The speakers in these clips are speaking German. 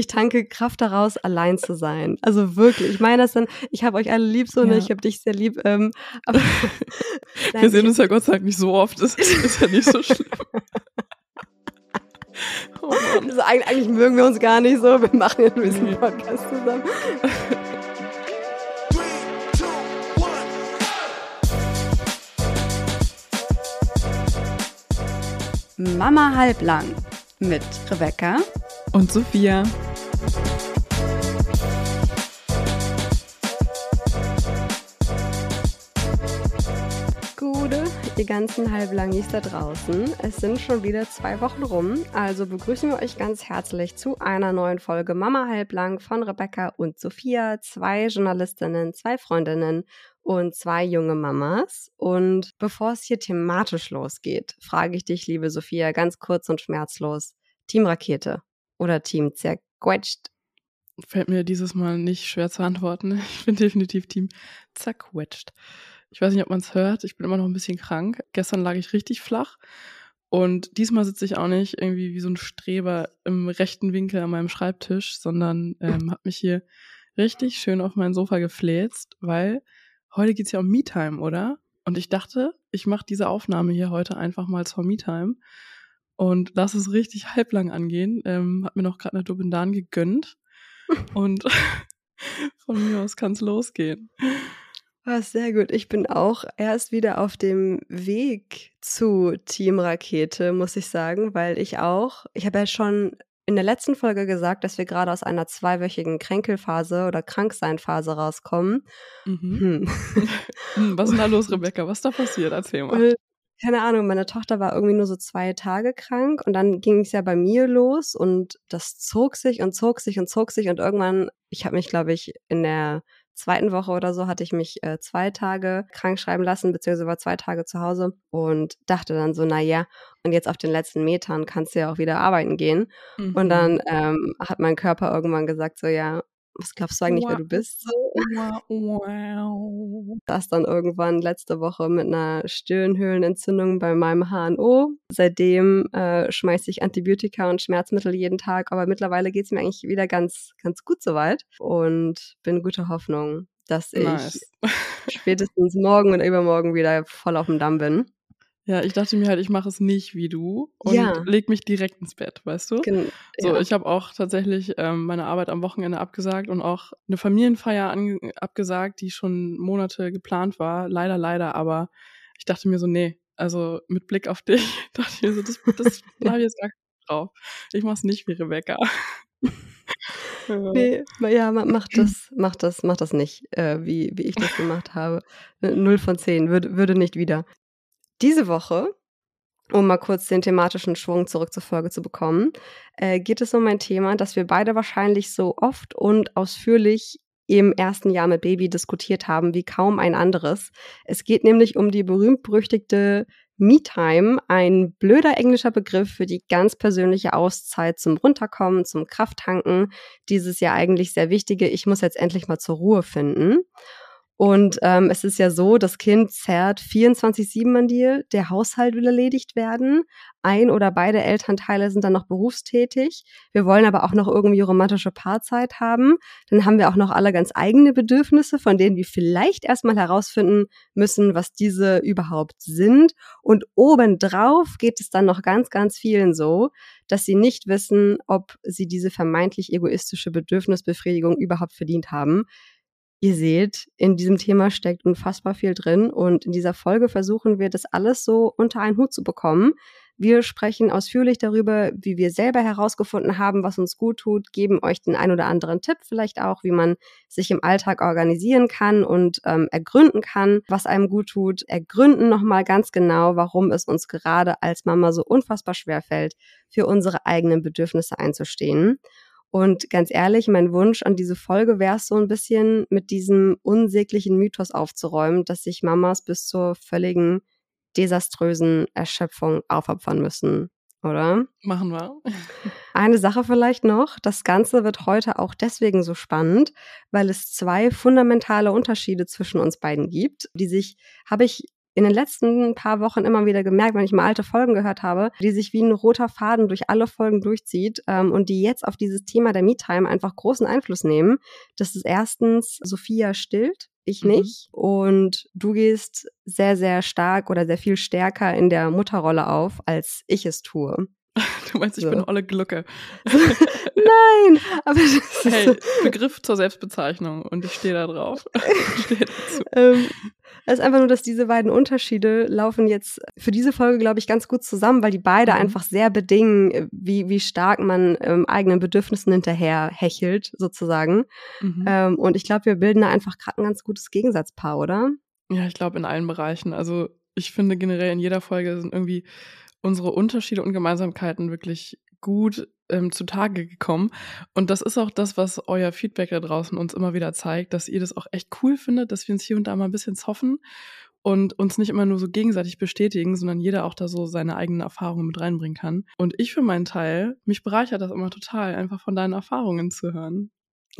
ich tanke Kraft daraus, allein zu sein. Also wirklich. Ich meine das dann, ich habe euch alle lieb so, ne? Ich habe dich sehr lieb. Ähm, aber Nein, Wir sehen uns ja Gott sei Dank nicht so oft. Das ist ja nicht so schlimm. Oh also eigentlich mögen wir uns gar nicht so. Wir machen ja ein bisschen Podcast zusammen. Mama halblang mit Rebecca und Sophia. Ihr ganzen Halblangis da draußen. Es sind schon wieder zwei Wochen rum, also begrüßen wir euch ganz herzlich zu einer neuen Folge Mama Halblang von Rebecca und Sophia, zwei Journalistinnen, zwei Freundinnen und zwei junge Mamas. Und bevor es hier thematisch losgeht, frage ich dich, liebe Sophia, ganz kurz und schmerzlos. Team Rakete oder Team Zerquetscht? Fällt mir dieses Mal nicht schwer zu antworten. Ich bin definitiv Team Zerquetscht. Ich weiß nicht, ob man es hört. Ich bin immer noch ein bisschen krank. Gestern lag ich richtig flach. Und diesmal sitze ich auch nicht irgendwie wie so ein Streber im rechten Winkel an meinem Schreibtisch, sondern ähm, habe mich hier richtig schön auf mein Sofa gefläzt, weil heute geht's ja um Me-Time, oder? Und ich dachte, ich mache diese Aufnahme hier heute einfach mal zur Me-Time und lass es richtig halblang angehen. Ähm, hab mir noch gerade eine Dubendan gegönnt und von mir aus kann's losgehen. Ah, sehr gut. Ich bin auch erst wieder auf dem Weg zu Team Rakete, muss ich sagen, weil ich auch, ich habe ja schon in der letzten Folge gesagt, dass wir gerade aus einer zweiwöchigen Kränkelphase oder Krankseinphase rauskommen. Mhm. Hm. hm. Was ist denn da los, Rebecca? Was ist da passiert? Erzähl mal. Keine Ahnung, meine Tochter war irgendwie nur so zwei Tage krank und dann ging es ja bei mir los und das zog sich und zog sich und zog sich und irgendwann, ich habe mich, glaube ich, in der zweiten Woche oder so hatte ich mich äh, zwei Tage krank schreiben lassen, beziehungsweise war zwei Tage zu Hause und dachte dann so, na ja, und jetzt auf den letzten Metern kannst du ja auch wieder arbeiten gehen. Mhm. Und dann ähm, hat mein Körper irgendwann gesagt, so ja, was glaubst du eigentlich, wow. wer du bist? Wow. Das dann irgendwann letzte Woche mit einer Stirnhöhlenentzündung bei meinem HNO. Seitdem äh, schmeiße ich Antibiotika und Schmerzmittel jeden Tag, aber mittlerweile geht es mir eigentlich wieder ganz, ganz gut soweit und bin guter Hoffnung, dass ich nice. spätestens morgen und übermorgen wieder voll auf dem Damm bin. Ja, ich dachte mir halt, ich mache es nicht wie du und ja. leg mich direkt ins Bett, weißt du? Gen so, ja. ich habe auch tatsächlich ähm, meine Arbeit am Wochenende abgesagt und auch eine Familienfeier abgesagt, die schon Monate geplant war. Leider, leider, aber ich dachte mir so, nee, also mit Blick auf dich, dachte ich mir so, das, das habe ich jetzt gar nicht drauf. Ich mach's nicht wie Rebecca. Nee, ja, mach das, mach das, mach das nicht, äh, wie, wie ich das gemacht habe. Null von zehn, würde, würde nicht wieder. Diese Woche, um mal kurz den thematischen Schwung zurück zur Folge zu bekommen, äh, geht es um ein Thema, das wir beide wahrscheinlich so oft und ausführlich im ersten Jahr mit Baby diskutiert haben wie kaum ein anderes. Es geht nämlich um die berühmt-berüchtigte Me-Time, ein blöder englischer Begriff für die ganz persönliche Auszeit zum Runterkommen, zum Krafttanken, dieses ja eigentlich sehr wichtige, ich muss jetzt endlich mal zur Ruhe finden. Und ähm, es ist ja so, das Kind zerrt 24-7 an dir, der Haushalt will erledigt werden, ein oder beide Elternteile sind dann noch berufstätig. Wir wollen aber auch noch irgendwie romantische Paarzeit haben. Dann haben wir auch noch alle ganz eigene Bedürfnisse, von denen wir vielleicht erstmal herausfinden müssen, was diese überhaupt sind. Und obendrauf geht es dann noch ganz, ganz vielen so, dass sie nicht wissen, ob sie diese vermeintlich egoistische Bedürfnisbefriedigung überhaupt verdient haben. Ihr seht, in diesem Thema steckt unfassbar viel drin und in dieser Folge versuchen wir das alles so unter einen Hut zu bekommen. Wir sprechen ausführlich darüber, wie wir selber herausgefunden haben, was uns gut tut, geben euch den ein oder anderen Tipp vielleicht auch, wie man sich im Alltag organisieren kann und ähm, ergründen kann, was einem gut tut, ergründen nochmal ganz genau, warum es uns gerade als Mama so unfassbar schwer fällt, für unsere eigenen Bedürfnisse einzustehen. Und ganz ehrlich, mein Wunsch an diese Folge wäre es so ein bisschen mit diesem unsäglichen Mythos aufzuräumen, dass sich Mamas bis zur völligen desaströsen Erschöpfung aufopfern müssen, oder? Machen wir. Eine Sache vielleicht noch. Das Ganze wird heute auch deswegen so spannend, weil es zwei fundamentale Unterschiede zwischen uns beiden gibt, die sich, habe ich in den letzten paar Wochen immer wieder gemerkt, wenn ich mal alte Folgen gehört habe, die sich wie ein roter Faden durch alle Folgen durchzieht ähm, und die jetzt auf dieses Thema der Me-Time einfach großen Einfluss nehmen. Das ist erstens, Sophia stillt, ich Mhm. nicht. Und du gehst sehr, sehr stark oder sehr viel stärker in der Mutterrolle auf, als ich es tue. Du meinst, ich So. bin Olle Glucke. Nein, aber das ist Hey, Begriff zur Selbstbezeichnung und ich stehe da drauf. Stehe ähm, es ist einfach nur, dass diese beiden Unterschiede laufen jetzt für diese Folge, glaube ich, ganz gut zusammen, weil die beide Mhm. einfach sehr bedingen, äh, wie, wie stark man ähm, eigenen Bedürfnissen hinterher hechelt, sozusagen. Mhm. Ähm, und ich glaube, wir bilden da einfach gerade ein ganz gutes Gegensatzpaar, oder? Ja, ich glaube in allen Bereichen. Also ich finde generell in jeder Folge sind irgendwie unsere Unterschiede und Gemeinsamkeiten wirklich gut ähm, zutage gekommen. Und das ist auch das, was euer Feedback da draußen uns immer wieder zeigt, dass ihr das auch echt cool findet, dass wir uns hier und da mal ein bisschen zoffen und uns nicht immer nur so gegenseitig bestätigen, sondern jeder auch da so seine eigenen Erfahrungen mit reinbringen kann. Und ich für meinen Teil, mich bereichert das immer total, einfach von deinen Erfahrungen zu hören.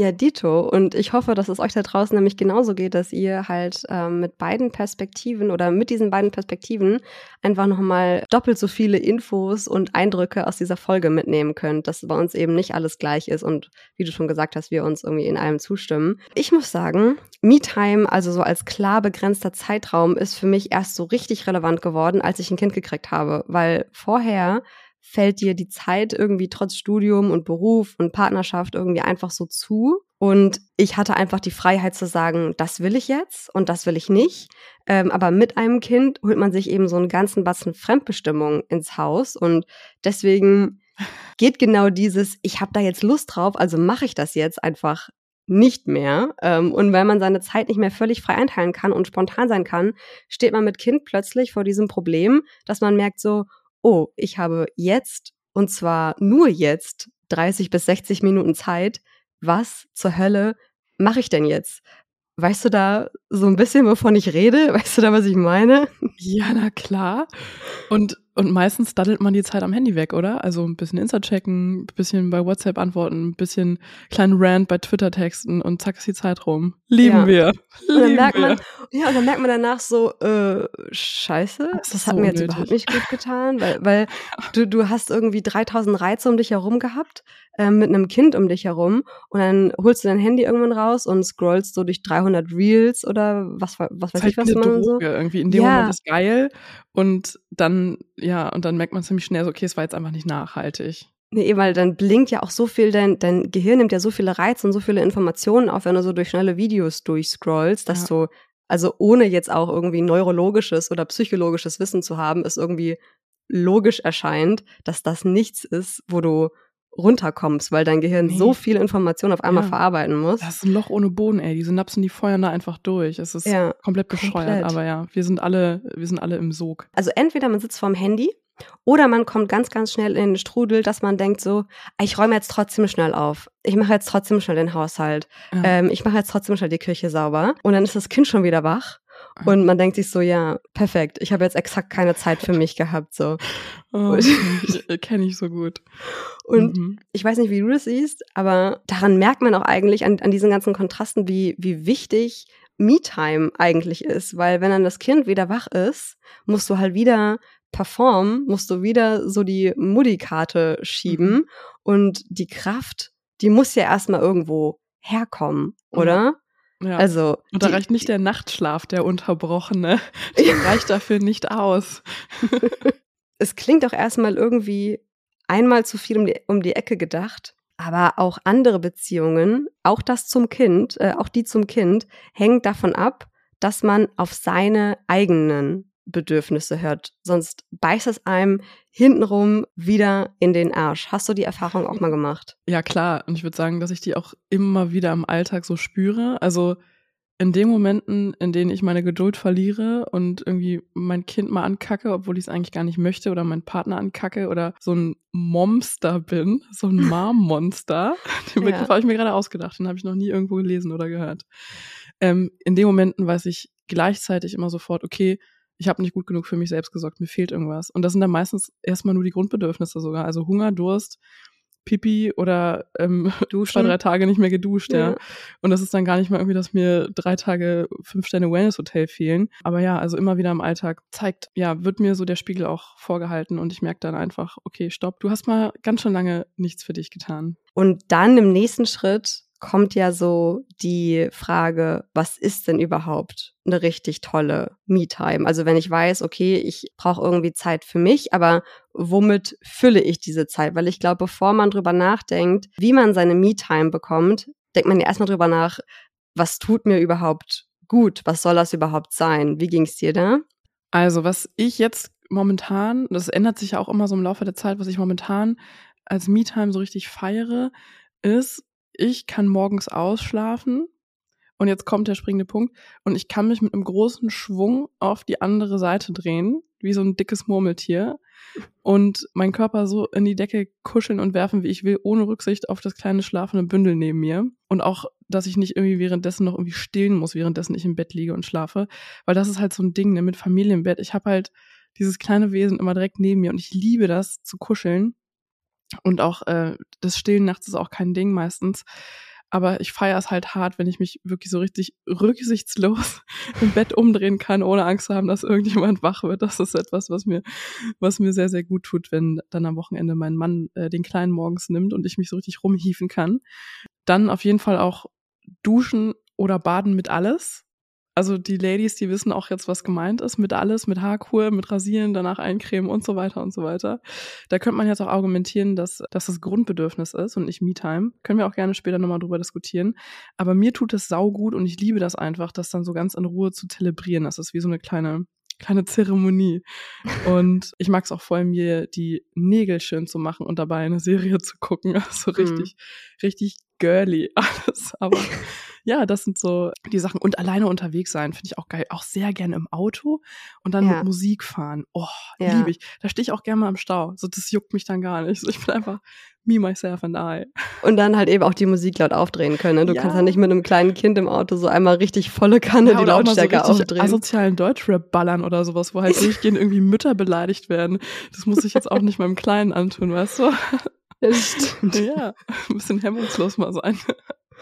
Ja, Dito. Und ich hoffe, dass es euch da draußen nämlich genauso geht, dass ihr halt ähm, mit beiden Perspektiven oder mit diesen beiden Perspektiven einfach nochmal doppelt so viele Infos und Eindrücke aus dieser Folge mitnehmen könnt, dass bei uns eben nicht alles gleich ist und wie du schon gesagt hast, wir uns irgendwie in allem zustimmen. Ich muss sagen, Me-Time, also so als klar begrenzter Zeitraum, ist für mich erst so richtig relevant geworden, als ich ein Kind gekriegt habe, weil vorher fällt dir die Zeit irgendwie trotz Studium und Beruf und Partnerschaft irgendwie einfach so zu. Und ich hatte einfach die Freiheit zu sagen, das will ich jetzt und das will ich nicht. Ähm, aber mit einem Kind holt man sich eben so einen ganzen Batzen Fremdbestimmung ins Haus. Und deswegen geht genau dieses, ich habe da jetzt Lust drauf, also mache ich das jetzt einfach nicht mehr. Ähm, und weil man seine Zeit nicht mehr völlig frei einteilen kann und spontan sein kann, steht man mit Kind plötzlich vor diesem Problem, dass man merkt so, oh, ich habe jetzt, und zwar nur jetzt, 30 bis 60 Minuten Zeit. Was zur Hölle mache ich denn jetzt? Weißt du da so ein bisschen, wovon ich rede? Weißt du da, was ich meine? Ja, na klar. Und, und meistens daddelt man die Zeit am Handy weg, oder? Also ein bisschen Insta checken, ein bisschen bei WhatsApp antworten, ein bisschen kleinen Rant bei Twitter texten und zack ist die Zeit rum. Lieben Ja. wir. Und dann merkt wir. man, ja, und dann merkt man danach so, äh, scheiße, Das das, hat so mir jetzt unnötig. überhaupt nicht gut getan, weil, weil du, du hast irgendwie 3000 Reize um dich herum gehabt, ähm, mit einem Kind um dich herum und dann holst du dein Handy irgendwann raus und scrollst so durch 300 Reels oder was, was weiß Zeit ich, was man so. Droge irgendwie. In dem Ja. Moment ist geil. Und dann, ja, und dann merkt man ziemlich schnell so, okay, es war jetzt einfach nicht nachhaltig. Nee, eben, weil dann blinkt ja auch so viel, dein, dein Gehirn nimmt ja so viele Reize und so viele Informationen auf, wenn du so durch schnelle Videos durchscrollst, dass Ja. du, also ohne jetzt auch irgendwie neurologisches oder psychologisches Wissen zu haben, es irgendwie logisch erscheint, dass das nichts ist, wo du runterkommst, weil dein Gehirn Nee. so viel Information auf einmal Ja. verarbeiten muss. Das ist ein Loch ohne Boden, ey. Die Synapsen, die feuern da einfach durch. Es ist Ja, komplett bescheuert. komplett. Aber ja, wir sind alle, wir sind alle im Sog. Also entweder man sitzt vorm Handy oder man kommt ganz, ganz schnell in den Strudel, dass man denkt so, "Ah, ich räume jetzt trotzdem schnell auf. Ich mache jetzt trotzdem schnell den Haushalt. Ja. Ähm, ich mache jetzt trotzdem schnell die Küche sauber. Und dann ist das Kind schon wieder wach. Und man denkt sich so, ja, perfekt. Ich habe jetzt exakt keine Zeit für mich gehabt. So. Oh, ich, kenne ich so gut. Und Mhm. ich weiß nicht, wie du das siehst, aber daran merkt man auch eigentlich an, an diesen ganzen Kontrasten, wie, wie wichtig Me-Time eigentlich ist. Weil wenn dann das Kind wieder wach ist, musst du halt wieder performen, musst du wieder so die Mutti-Karte schieben. Mhm. Und die Kraft, die muss ja erstmal irgendwo herkommen, oder? Ja. Also. und da die- reicht nicht der Nachtschlaf, der unterbrochene. Der reicht dafür nicht aus. es klingt auch erstmal irgendwie einmal zu viel um die, um die Ecke gedacht. Aber auch andere Beziehungen, auch das zum Kind, äh, auch die zum Kind, hängt davon ab, dass man auf seine eigenen Bedürfnisse hört. Sonst beißt es einem hintenrum wieder in den Arsch. Hast du die Erfahrung auch mal gemacht? Ja, klar. Und ich würde sagen, dass ich die auch immer wieder im Alltag so spüre. Also in den Momenten, in denen ich meine Geduld verliere und irgendwie mein Kind mal ankacke, obwohl ich es eigentlich gar nicht möchte, oder meinen Partner ankacke oder so ein Momster bin, so ein Mom-Monster. Den Ja. Begriff habe ich mir gerade ausgedacht, den habe ich noch nie irgendwo gelesen oder gehört. Ähm, in den Momenten weiß ich gleichzeitig immer sofort, okay, ich habe nicht gut genug für mich selbst gesorgt, mir fehlt irgendwas. Und das sind dann meistens erstmal nur die Grundbedürfnisse sogar, also Hunger, Durst, Pipi oder ähm, zwei, drei Tage nicht mehr geduscht, ja. ja. Und das ist dann gar nicht mal irgendwie, dass mir drei Tage fünf Sterne Wellness-Hotel fehlen. Aber ja, also immer wieder im Alltag zeigt, ja, wird mir so der Spiegel auch vorgehalten und ich merke dann einfach, okay, stopp, du hast mal ganz schön lange nichts für dich getan. Und dann im nächsten Schritt kommt ja so die Frage, was ist denn überhaupt eine richtig tolle Me-Time? Also wenn ich weiß, okay, ich brauche irgendwie Zeit für mich, aber womit fülle ich diese Zeit? Weil ich glaube, bevor man drüber nachdenkt, wie man seine Me-Time bekommt, denkt man ja erstmal drüber nach, was tut mir überhaupt gut? Was soll das überhaupt sein? Wie ging es dir da? Also, was ich jetzt momentan, das ändert sich ja auch immer so im Laufe der Zeit, was ich momentan als Me-Time so richtig feiere, ist, ich kann morgens ausschlafen und jetzt kommt der springende Punkt und ich kann mich mit einem großen Schwung auf die andere Seite drehen, wie so ein dickes Murmeltier und meinen Körper so in die Decke kuscheln und werfen, wie ich will, ohne Rücksicht auf das kleine schlafende Bündel neben mir und auch, dass ich nicht irgendwie währenddessen noch irgendwie stillen muss, währenddessen ich im Bett liege und schlafe, weil das ist halt so ein Ding ne, mit Familienbett. Ich habe halt dieses kleine Wesen immer direkt neben mir und ich liebe das zu kuscheln und auch äh, das Stillen nachts ist auch kein Ding meistens. Aber ich feiere es halt hart, wenn ich mich wirklich so richtig rücksichtslos im Bett umdrehen kann, ohne Angst zu haben, dass irgendjemand wach wird. Das ist etwas, was mir, was mir sehr, sehr gut tut, wenn dann am Wochenende mein Mann äh, den Kleinen morgens nimmt und ich mich so richtig rumhieven kann. Dann auf jeden Fall auch duschen oder baden mit alles. Also die Ladies, die wissen auch jetzt, was gemeint ist, mit alles, mit Haarkur, mit Rasieren, danach eincremen und so weiter und so weiter. Da könnte man jetzt auch argumentieren, dass, dass das Grundbedürfnis ist und nicht Me-Time. Können wir auch gerne später nochmal drüber diskutieren. Aber mir tut es saugut und ich liebe das einfach, das dann so ganz in Ruhe zu zelebrieren. Das ist wie so eine kleine kleine Zeremonie. Und ich mag es auch voll, mir die Nägel schön zu machen und dabei eine Serie zu gucken. Also richtig, mhm. richtig girly alles. Aber ja, das sind so die Sachen. Und alleine unterwegs sein finde ich auch geil. Auch sehr gerne im Auto und dann ja. mit Musik fahren. Oh, ja. liebe ich. Da stehe ich auch gerne mal im Stau. So, das juckt mich dann gar nicht. Ich bin einfach me, myself and I. Und dann halt eben auch die Musik laut aufdrehen können. Ne? Du ja. kannst ja nicht mit einem kleinen Kind im Auto so einmal richtig volle Kanne die Lautstärke so aufdrehen. asozialen Deutschrap ballern oder sowas, wo halt durchgehend irgendwie Mütter beleidigt werden. Das muss ich jetzt auch nicht meinem Kleinen antun, weißt du? Das stimmt. Ja, ein bisschen hemmungslos mal sein.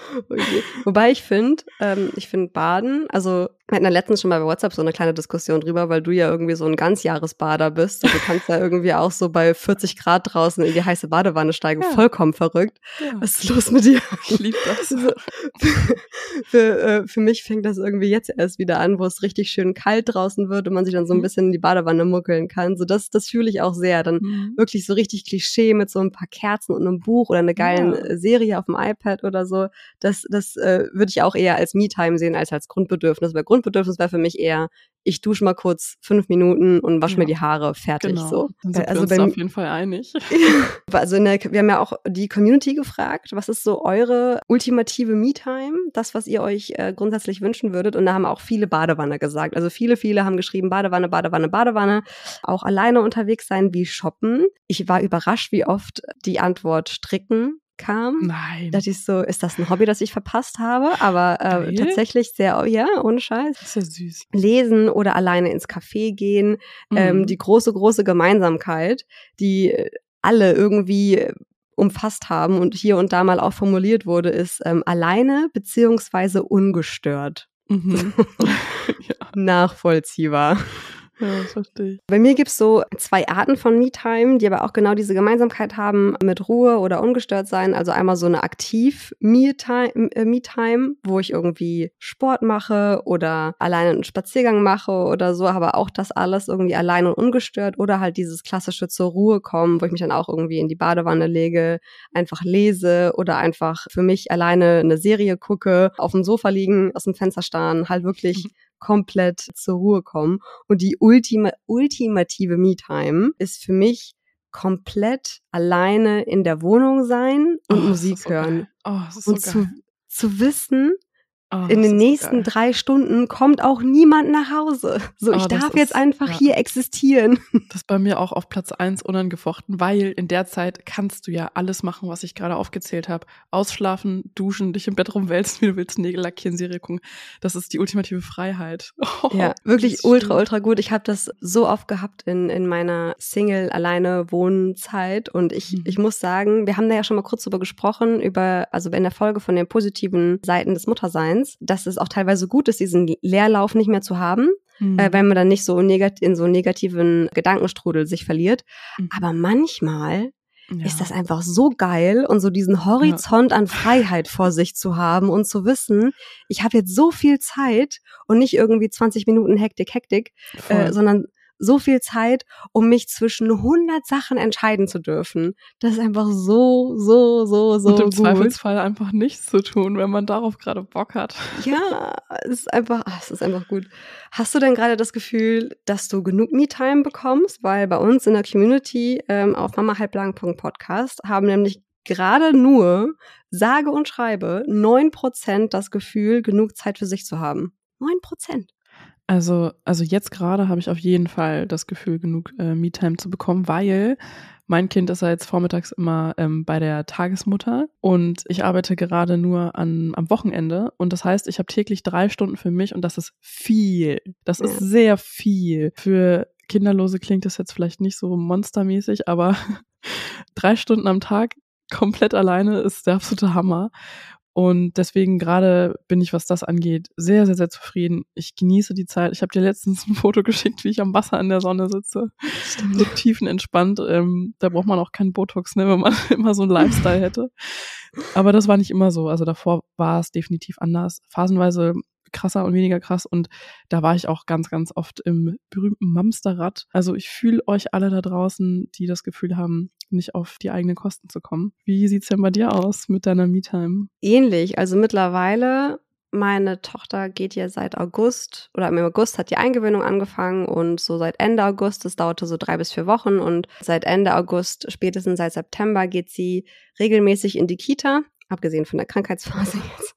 Okay. Wobei ich finde, ähm, ich finde Baden, also wir hatten ja letztens schon mal bei WhatsApp so eine kleine Diskussion drüber, weil du ja irgendwie so ein Ganzjahresbader bist. Und du kannst ja irgendwie auch so bei 40 Grad draußen in die heiße Badewanne steigen. Ja. Vollkommen verrückt. Ja. Was ist los mit dir? Ich liebe das. Also, für, äh, für mich fängt das irgendwie jetzt erst wieder an, wo es richtig schön kalt draußen wird und man sich dann so ein mhm. bisschen in die Badewanne muckeln kann. So das, das fühle ich auch sehr. Dann mhm. wirklich so richtig Klischee mit so ein paar Kerzen und einem Buch oder eine geile ja. Serie auf dem iPad oder so. Das, das äh, würde ich auch eher als Me-Time sehen als als Grundbedürfnis. Weil Grundbedürfnis wäre für mich eher, ich dusche mal kurz fünf Minuten und wasche ja. mir die Haare fertig. Genau. So. Dann sind also wir uns auf jeden Fall einig. also in der, wir haben ja auch die Community gefragt, was ist so eure ultimative Me-Time, das, was ihr euch äh, grundsätzlich wünschen würdet. Und da haben auch viele Badewanne gesagt. Also viele, viele haben geschrieben, Badewanne, Badewanne, Badewanne. Auch alleine unterwegs sein wie shoppen. Ich war überrascht, wie oft die Antwort stricken kam. Nein. Da dachte ich so, ist das ein Hobby, das ich verpasst habe? Aber äh, tatsächlich sehr, ja, ohne Scheiß. Das ist ja süß. Lesen oder alleine ins Café gehen. Ähm, mhm. Ähm, die große, große Gemeinsamkeit, die alle irgendwie umfasst haben und hier und da mal auch formuliert wurde, ist ähm, alleine beziehungsweise ungestört. Mhm. ja. Nachvollziehbar. Ja, verstehe ich. Bei mir gibt's so zwei Arten von Me-Time, die aber auch genau diese Gemeinsamkeit haben mit Ruhe oder ungestört sein. Also einmal so eine aktiv Me-Time, äh, Me wo ich irgendwie Sport mache oder alleine einen Spaziergang mache oder so, aber auch das alles irgendwie allein und ungestört oder halt dieses klassische zur Ruhe kommen, wo ich mich dann auch irgendwie in die Badewanne lege, einfach lese oder einfach für mich alleine eine Serie gucke, auf dem Sofa liegen, aus dem Fenster starren, halt wirklich komplett zur Ruhe kommen. Und die ultima ultimative Me-Time ist für mich komplett alleine in der Wohnung sein und oh, Musik so hören. Oh, und so zu, zu wissen, Oh, in den nächsten geil. drei Stunden kommt auch niemand nach Hause. So, Oh, ich darf jetzt ist- einfach ja. hier existieren. Das ist bei mir auch auf Platz eins unangefochten, weil in der Zeit kannst du ja alles machen, was ich gerade aufgezählt habe. Ausschlafen, duschen, dich im Bett rumwälzen, wie du willst, Nägel lackieren, Serie gucken. Das ist die ultimative Freiheit. Oh, Ja, wirklich ultra, ultra gut. Ich habe das so oft gehabt in, in meiner Single alleine Wohnzeit und ich, Mhm. ich muss sagen, wir haben da ja schon mal kurz drüber gesprochen, über, also in der Folge von den positiven Seiten des Mutterseins, dass es auch teilweise gut ist, diesen Leerlauf nicht mehr zu haben, Mhm. äh, wenn man dann nicht so in so negativen Gedankenstrudel sich verliert. Mhm. Aber manchmal Ja. ist das einfach so geil und so diesen Horizont an Freiheit vor sich zu haben und zu wissen, ich habe jetzt so viel Zeit und nicht irgendwie 20 Minuten Hektik, Hektik, äh, sondern so viel Zeit, um mich zwischen 100 Sachen entscheiden zu dürfen. Das ist einfach so, so, so, so und im gut. Zweifelsfall einfach nichts zu tun, wenn man darauf gerade Bock hat. Ja, es ist einfach, ah, es ist einfach gut. Hast du denn gerade das Gefühl, dass du genug Me-Time bekommst? Weil bei uns in der Community ähm, auf mamahalblang.podcast haben nämlich gerade nur, sage und schreibe, 9% das Gefühl, genug Zeit für sich zu haben. 9%. Also, also jetzt gerade habe ich auf jeden Fall das Gefühl, genug äh, Me-Time zu bekommen, weil mein Kind ist ja jetzt vormittags immer ähm, bei der Tagesmutter und ich arbeite gerade nur an, am Wochenende und das heißt, ich habe täglich drei Stunden für mich und das ist viel. Das ist sehr viel. Für Kinderlose klingt das jetzt vielleicht nicht so monstermäßig, aber drei Stunden am Tag komplett alleine ist der absolute Hammer. Und deswegen gerade bin ich, was das angeht, sehr, sehr, sehr zufrieden. Ich genieße die Zeit. Ich habe dir letztens ein Foto geschickt, wie ich am Wasser in der Sonne sitze. So tiefenentspannt. Ähm, da braucht man auch keinen Botox, ne, wenn man immer so einen Lifestyle hätte. Aber das war nicht immer so. Also davor war es definitiv anders. Phasenweise krasser und weniger krass. Und da war ich auch ganz, ganz oft im berühmten Mamsterrad. Also ich fühle euch alle da draußen, die das Gefühl haben, nicht auf die eigenen Kosten zu kommen. Wie sieht's denn bei dir aus mit deiner Me-Time? Ähnlich. Also mittlerweile, meine Tochter geht ja seit August oder im August hat die Eingewöhnung angefangen und so seit Ende August, das dauerte so drei bis vier Wochen und seit Ende August, spätestens seit September geht sie regelmäßig in die Kita. Abgesehen von der Krankheitsphase jetzt.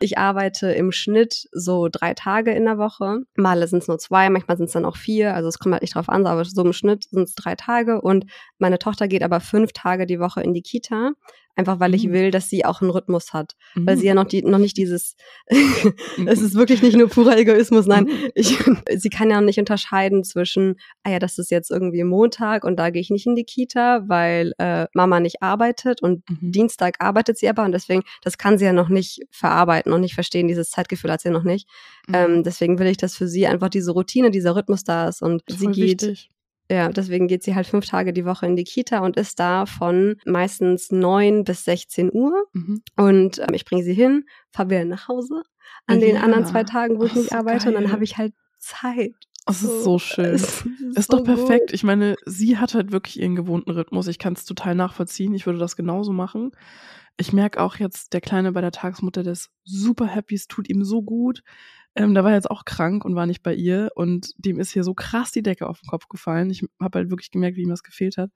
Ich arbeite im Schnitt so drei Tage in der Woche. Male sind es nur zwei, manchmal sind es dann auch vier. Also es kommt halt nicht drauf an, aber so im Schnitt sind es drei Tage. Und meine Tochter geht aber fünf Tage die Woche in die Kita. Einfach weil ich Mhm. will, dass sie auch einen Rhythmus hat weil Mhm. sie ja noch die noch nicht dieses es ist wirklich nicht nur purer Egoismus, nein, Mhm. ich, sie kann ja nicht unterscheiden zwischen ah ja, das ist jetzt irgendwie Montag und da gehe ich nicht in die Kita, weil äh, Mama nicht arbeitet und Mhm. Dienstag arbeitet sie aber und deswegen das kann sie ja noch nicht verarbeiten und nicht verstehen, dieses Zeitgefühl hat sie noch nicht. Mhm. Ähm, deswegen will ich, dass für sie einfach diese Routine, dieser Rhythmus da ist und sie Voll geht wichtig. Ja, deswegen geht sie halt fünf Tage die Woche in die Kita und ist da von meistens neun bis 16 Uhr. Mhm. Und ähm, ich bringe sie hin, fahre wieder nach Hause an den Ja. anderen zwei Tagen, wo ich Oh, nicht so arbeite. Und dann geil. habe ich halt Zeit. Das ist so schön. Es Ist so doch perfekt. gut. Ich meine, sie hat halt wirklich ihren gewohnten Rhythmus. Ich kann es total nachvollziehen. Ich würde das genauso machen. Ich merke auch jetzt, der Kleine bei der Tagesmutter, der ist super happy, es tut ihm so gut. Ähm, der war jetzt auch krank und war nicht bei ihr und dem ist hier so krass die Decke auf den Kopf gefallen. Ich habe halt wirklich gemerkt, wie ihm das gefehlt hat.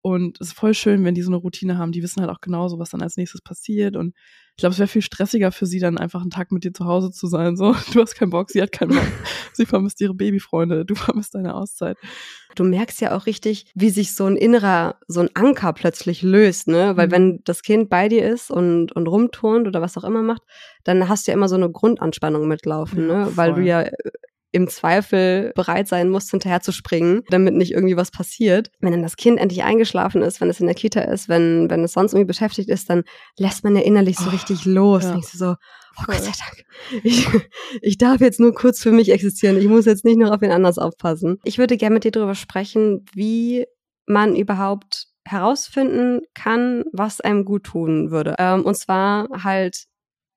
Und es ist voll schön, wenn die so eine Routine haben. Die wissen halt auch genauso, was dann als nächstes passiert. Und ich glaube, es wäre viel stressiger für sie, dann einfach einen Tag mit dir zu Hause zu sein. So, du hast keinen Bock, sie hat keinen Bock. sie vermisst ihre Babyfreunde, du vermisst deine Auszeit. Du merkst ja auch richtig, wie sich so ein innerer, so ein Anker plötzlich löst, ne? Weil Mhm. wenn das Kind bei dir ist und, und rumturnt oder was auch immer macht, dann hast du ja immer so eine Grundanspannung mitlaufen, Ja, ne? Weil du voll. ja im Zweifel bereit sein musst, hinterher zu springen, damit nicht irgendwie was passiert. Wenn dann das Kind endlich eingeschlafen ist, wenn es in der Kita ist, wenn, wenn es sonst irgendwie beschäftigt ist, dann lässt man ja innerlich so Oh, richtig los. ja. Denkst du so, oh. Gott sei Dank. Ich, ich darf jetzt nur kurz für mich existieren. Ich muss jetzt nicht noch auf wen anders aufpassen. Ich würde gerne mit dir darüber sprechen, wie man überhaupt herausfinden kann, was einem gut tun würde. Ähm, und zwar halt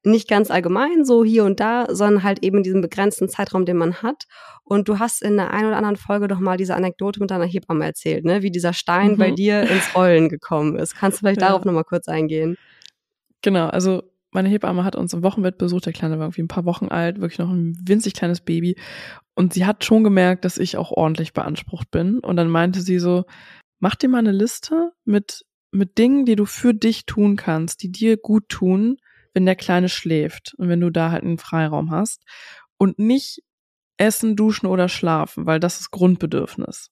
nicht ganz allgemein, so hier und da, sondern halt eben in diesem begrenzten Zeitraum, den man hat. Und du hast in der einen oder anderen Folge doch mal diese Anekdote mit deiner Hebamme erzählt, ne? wie dieser Stein Mhm. bei dir ins Rollen gekommen ist. Kannst du vielleicht Ja. darauf nochmal kurz eingehen? Genau, also meine Hebamme hat uns im Wochenbett besucht. Der Kleine war irgendwie ein paar Wochen alt, wirklich noch ein winzig kleines Baby. Und sie hat schon gemerkt, dass ich auch ordentlich beansprucht bin. Und dann meinte sie so, mach dir mal eine Liste mit, mit Dingen, die du für dich tun kannst, die dir gut tun, wenn der Kleine schläft und wenn du da halt einen Freiraum hast und nicht essen, duschen oder schlafen, weil das ist Grundbedürfnis.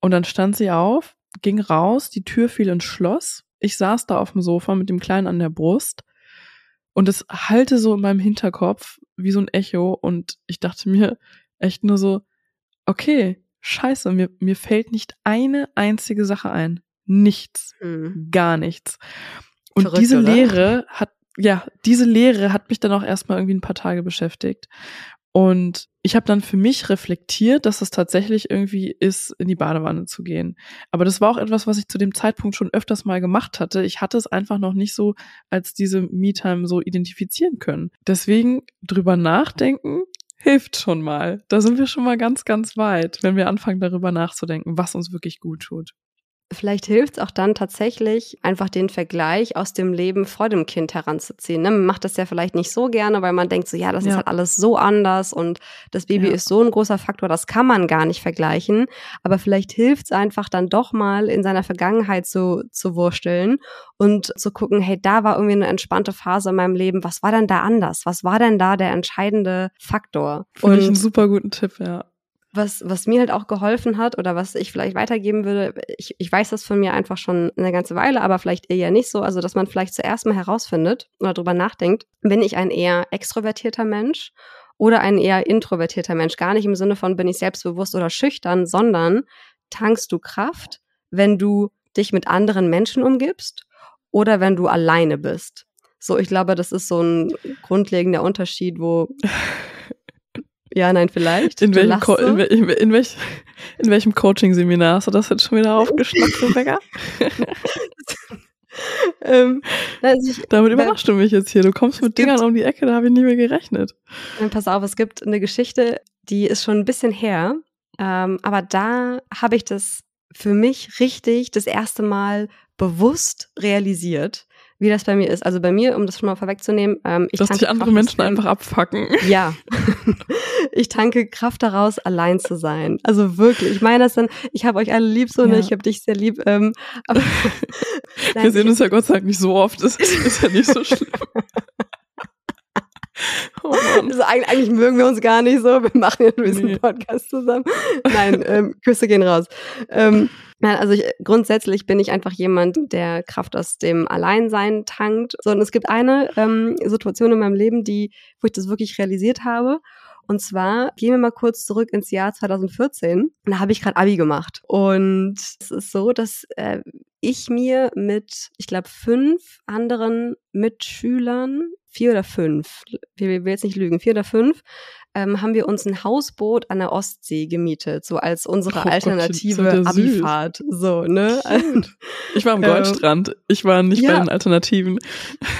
Und dann stand sie auf, ging raus, die Tür fiel ins Schloss. Ich saß da auf dem Sofa mit dem Kleinen an der Brust und es halte so in meinem Hinterkopf wie so ein Echo und ich dachte mir echt nur so, okay, scheiße, mir, mir fällt nicht eine einzige Sache ein. Nichts. Hm. Gar nichts. Und Verrückt, diese oder? Lehre hat, ja, diese Lehre hat mich dann auch erstmal irgendwie ein paar Tage beschäftigt. Und ich habe dann für mich reflektiert, dass es tatsächlich irgendwie ist, in die Badewanne zu gehen. Aber das war auch etwas, was ich zu dem Zeitpunkt schon öfters mal gemacht hatte. Ich hatte es einfach noch nicht so als diese Me-Time so identifizieren können. Deswegen drüber nachdenken hilft schon mal. Da sind wir schon mal ganz, ganz weit, wenn wir anfangen darüber nachzudenken, was uns wirklich gut tut. Vielleicht hilft es auch dann tatsächlich, einfach den Vergleich aus dem Leben vor dem Kind heranzuziehen. Ne? Man macht das ja vielleicht nicht so gerne, weil man denkt so, ja, das ja. ist halt alles so anders und das Baby ja. ist so ein großer Faktor, das kann man gar nicht vergleichen. Aber vielleicht hilft es einfach dann doch mal in seiner Vergangenheit zu, zu wursteln und zu gucken, hey, da war irgendwie eine entspannte Phase in meinem Leben. Was war denn da anders? Was war denn da der entscheidende Faktor? Finde ich einen super guten Tipp, ja was, was mir halt auch geholfen hat oder was ich vielleicht weitergeben würde, ich, ich weiß das von mir einfach schon eine ganze Weile, aber vielleicht eher nicht so, also dass man vielleicht zuerst mal herausfindet oder drüber nachdenkt, bin ich ein eher extrovertierter Mensch oder ein eher introvertierter Mensch? Gar nicht im Sinne von bin ich selbstbewusst oder schüchtern, sondern tankst du Kraft, wenn du dich mit anderen Menschen umgibst oder wenn du alleine bist. So, ich glaube, das ist so ein grundlegender Unterschied, wo Ja, nein, vielleicht. In welchem, Co in, in, in, welch, in welchem Coaching-Seminar hast du das jetzt schon wieder aufgeschnappt, Rebecca? ähm, also ich, Damit überraschst du mich jetzt hier. Du kommst mit Dingern um die Ecke, da habe ich nie mehr gerechnet. Pass auf, es gibt eine Geschichte, die ist schon ein bisschen her, ähm, aber da habe ich das für mich richtig das erste Mal bewusst realisiert wie das bei mir ist. Also bei mir, um das schon mal vorwegzunehmen, ähm, ich Dass dich andere Kraft Menschen einfach abfacken. Ja. ich tanke Kraft daraus, allein zu sein. Also wirklich. Ich meine das dann, ich habe euch alle lieb so, ne? Ich habe dich sehr lieb. Ähm, aber Wir sehen uns ja Gott sei Dank nicht so oft. Das ist ja nicht so schlimm. Oh also eigentlich mögen wir uns gar nicht so. Wir machen ja nur diesen nee. Podcast zusammen. Nein, ähm, Küsse gehen raus. Ähm, Nein, also ich, grundsätzlich bin ich einfach jemand, der Kraft aus dem Alleinsein tankt. So, und es gibt eine ähm, Situation in meinem Leben, die, wo ich das wirklich realisiert habe. Und zwar gehen wir mal kurz zurück ins Jahr 2014. Da habe ich gerade Abi gemacht. Und es ist so, dass äh, ich mir mit, ich glaube, fünf anderen Mitschülern, vier oder fünf, wir will jetzt nicht lügen, vier oder fünf, ähm, haben wir uns ein Hausboot an der Ostsee gemietet, so als unsere oh alternative Gott, Abifahrt. So, ne? Ich war am ähm, Goldstrand. Ich war nicht ja, bei den Alternativen.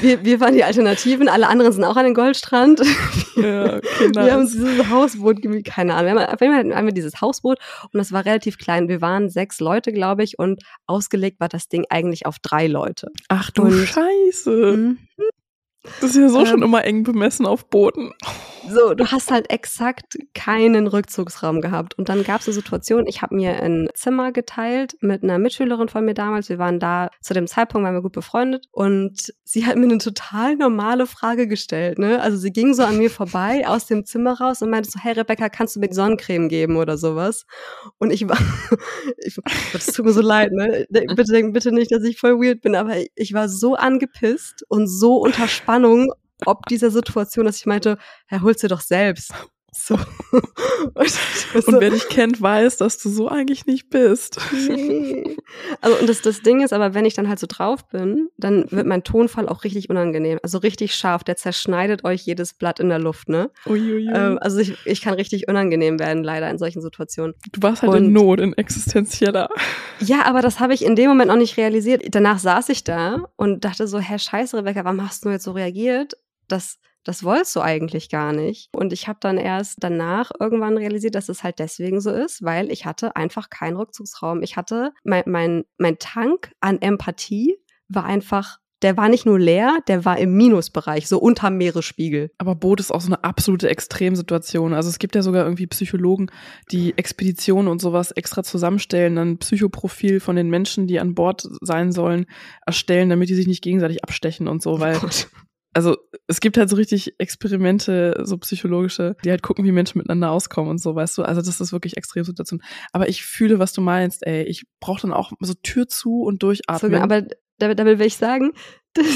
Wir, wir waren die Alternativen, alle anderen sind auch an den Goldstrand. Ja, okay, nice. Wir haben uns dieses Hausboot gemietet, keine Ahnung. Wir haben, auf jeden Fall haben wir dieses Hausboot und das war relativ klein. Wir waren sechs Leute, glaube ich, und ausgelegt war das Ding eigentlich auf drei Leute. Ach du und, Scheiße. Das ist ja so ähm, schon immer eng bemessen auf Booten. So, du hast halt exakt keinen Rückzugsraum gehabt. Und dann gab es eine Situation, ich habe mir ein Zimmer geteilt mit einer Mitschülerin von mir damals. Wir waren da, zu dem Zeitpunkt waren wir gut befreundet. Und sie hat mir eine total normale Frage gestellt. Ne? Also sie ging so an mir vorbei aus dem Zimmer raus und meinte so, hey Rebecca, kannst du mir Sonnencreme geben oder sowas? Und ich war, ich, das tut mir so leid, ne? Bitte denk bitte nicht, dass ich voll weird bin, aber ich war so angepisst und so unter Spannung, ob dieser Situation, dass ich meinte, Herr, holst du doch selbst. So. und, so. und wer dich kennt, weiß, dass du so eigentlich nicht bist. Nee. Also, und das, das Ding ist aber, wenn ich dann halt so drauf bin, dann wird mein Tonfall auch richtig unangenehm. Also richtig scharf. Der zerschneidet euch jedes Blatt in der Luft, ne? Uiuiui. Ähm, also ich, ich kann richtig unangenehm werden, leider in solchen Situationen. Du warst halt und, in Not, in existenzieller. Ja, aber das habe ich in dem Moment noch nicht realisiert. Danach saß ich da und dachte so, hä, scheiße, Rebecca, warum hast du jetzt so reagiert? Das das wolltest du eigentlich gar nicht. Und ich habe dann erst danach irgendwann realisiert, dass es halt deswegen so ist, weil ich hatte einfach keinen Rückzugsraum. Ich hatte mein, mein, mein Tank an Empathie war einfach der war nicht nur leer, der war im Minusbereich, so unter Meeresspiegel. Aber Boot ist auch so eine absolute Extremsituation. Also es gibt ja sogar irgendwie Psychologen, die Expeditionen und sowas extra zusammenstellen, dann Psychoprofil von den Menschen, die an Bord sein sollen, erstellen, damit die sich nicht gegenseitig abstechen und so, weil oh also es gibt halt so richtig Experimente, so psychologische, die halt gucken, wie Menschen miteinander auskommen und so, weißt du. Also das ist wirklich extrem Situation. Aber ich fühle, was du meinst, ey. Ich brauche dann auch so Tür zu und durchatmen. Aber damit, damit will ich sagen, das,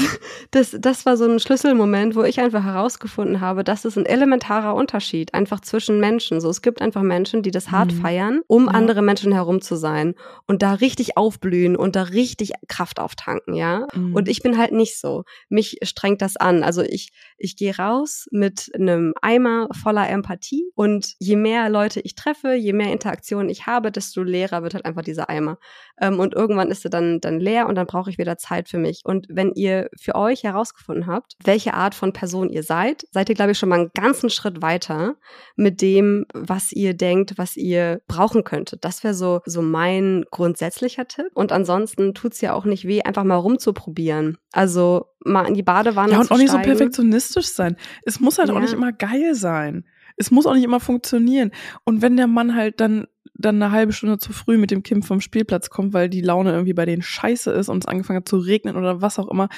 das, das war so ein Schlüsselmoment, wo ich einfach herausgefunden habe, dass es ein elementarer Unterschied einfach zwischen Menschen. So, es gibt einfach Menschen, die das hart Mhm. feiern, um Ja. andere Menschen herum zu sein und da richtig aufblühen und da richtig Kraft auftanken, ja. Mhm. Und ich bin halt nicht so. Mich strengt das an. Also ich, ich gehe raus mit einem Eimer voller Empathie und je mehr Leute ich treffe, je mehr Interaktionen ich habe, desto leerer wird halt einfach dieser Eimer. Ähm, und irgendwann ist er dann, dann leer und dann brauche ich wieder Zeit für mich. Und wenn ihr für euch herausgefunden habt, welche Art von Person ihr seid, seid ihr, glaube ich, schon mal einen ganzen Schritt weiter mit dem, was ihr denkt, was ihr brauchen könntet. Das wäre so, so mein grundsätzlicher Tipp. Und ansonsten tut's ja auch nicht weh, einfach mal rumzuprobieren. Also mal in die Badewanne ja, und auch nicht so steigen. perfektionistisch sein. Es muss halt auch Ja. nicht immer geil sein. Es muss auch nicht immer funktionieren. Und wenn der Mann halt dann dann eine halbe Stunde zu früh mit dem Kind vom Spielplatz kommt, weil die Laune irgendwie bei denen scheiße ist und es angefangen hat zu regnen oder was auch immer,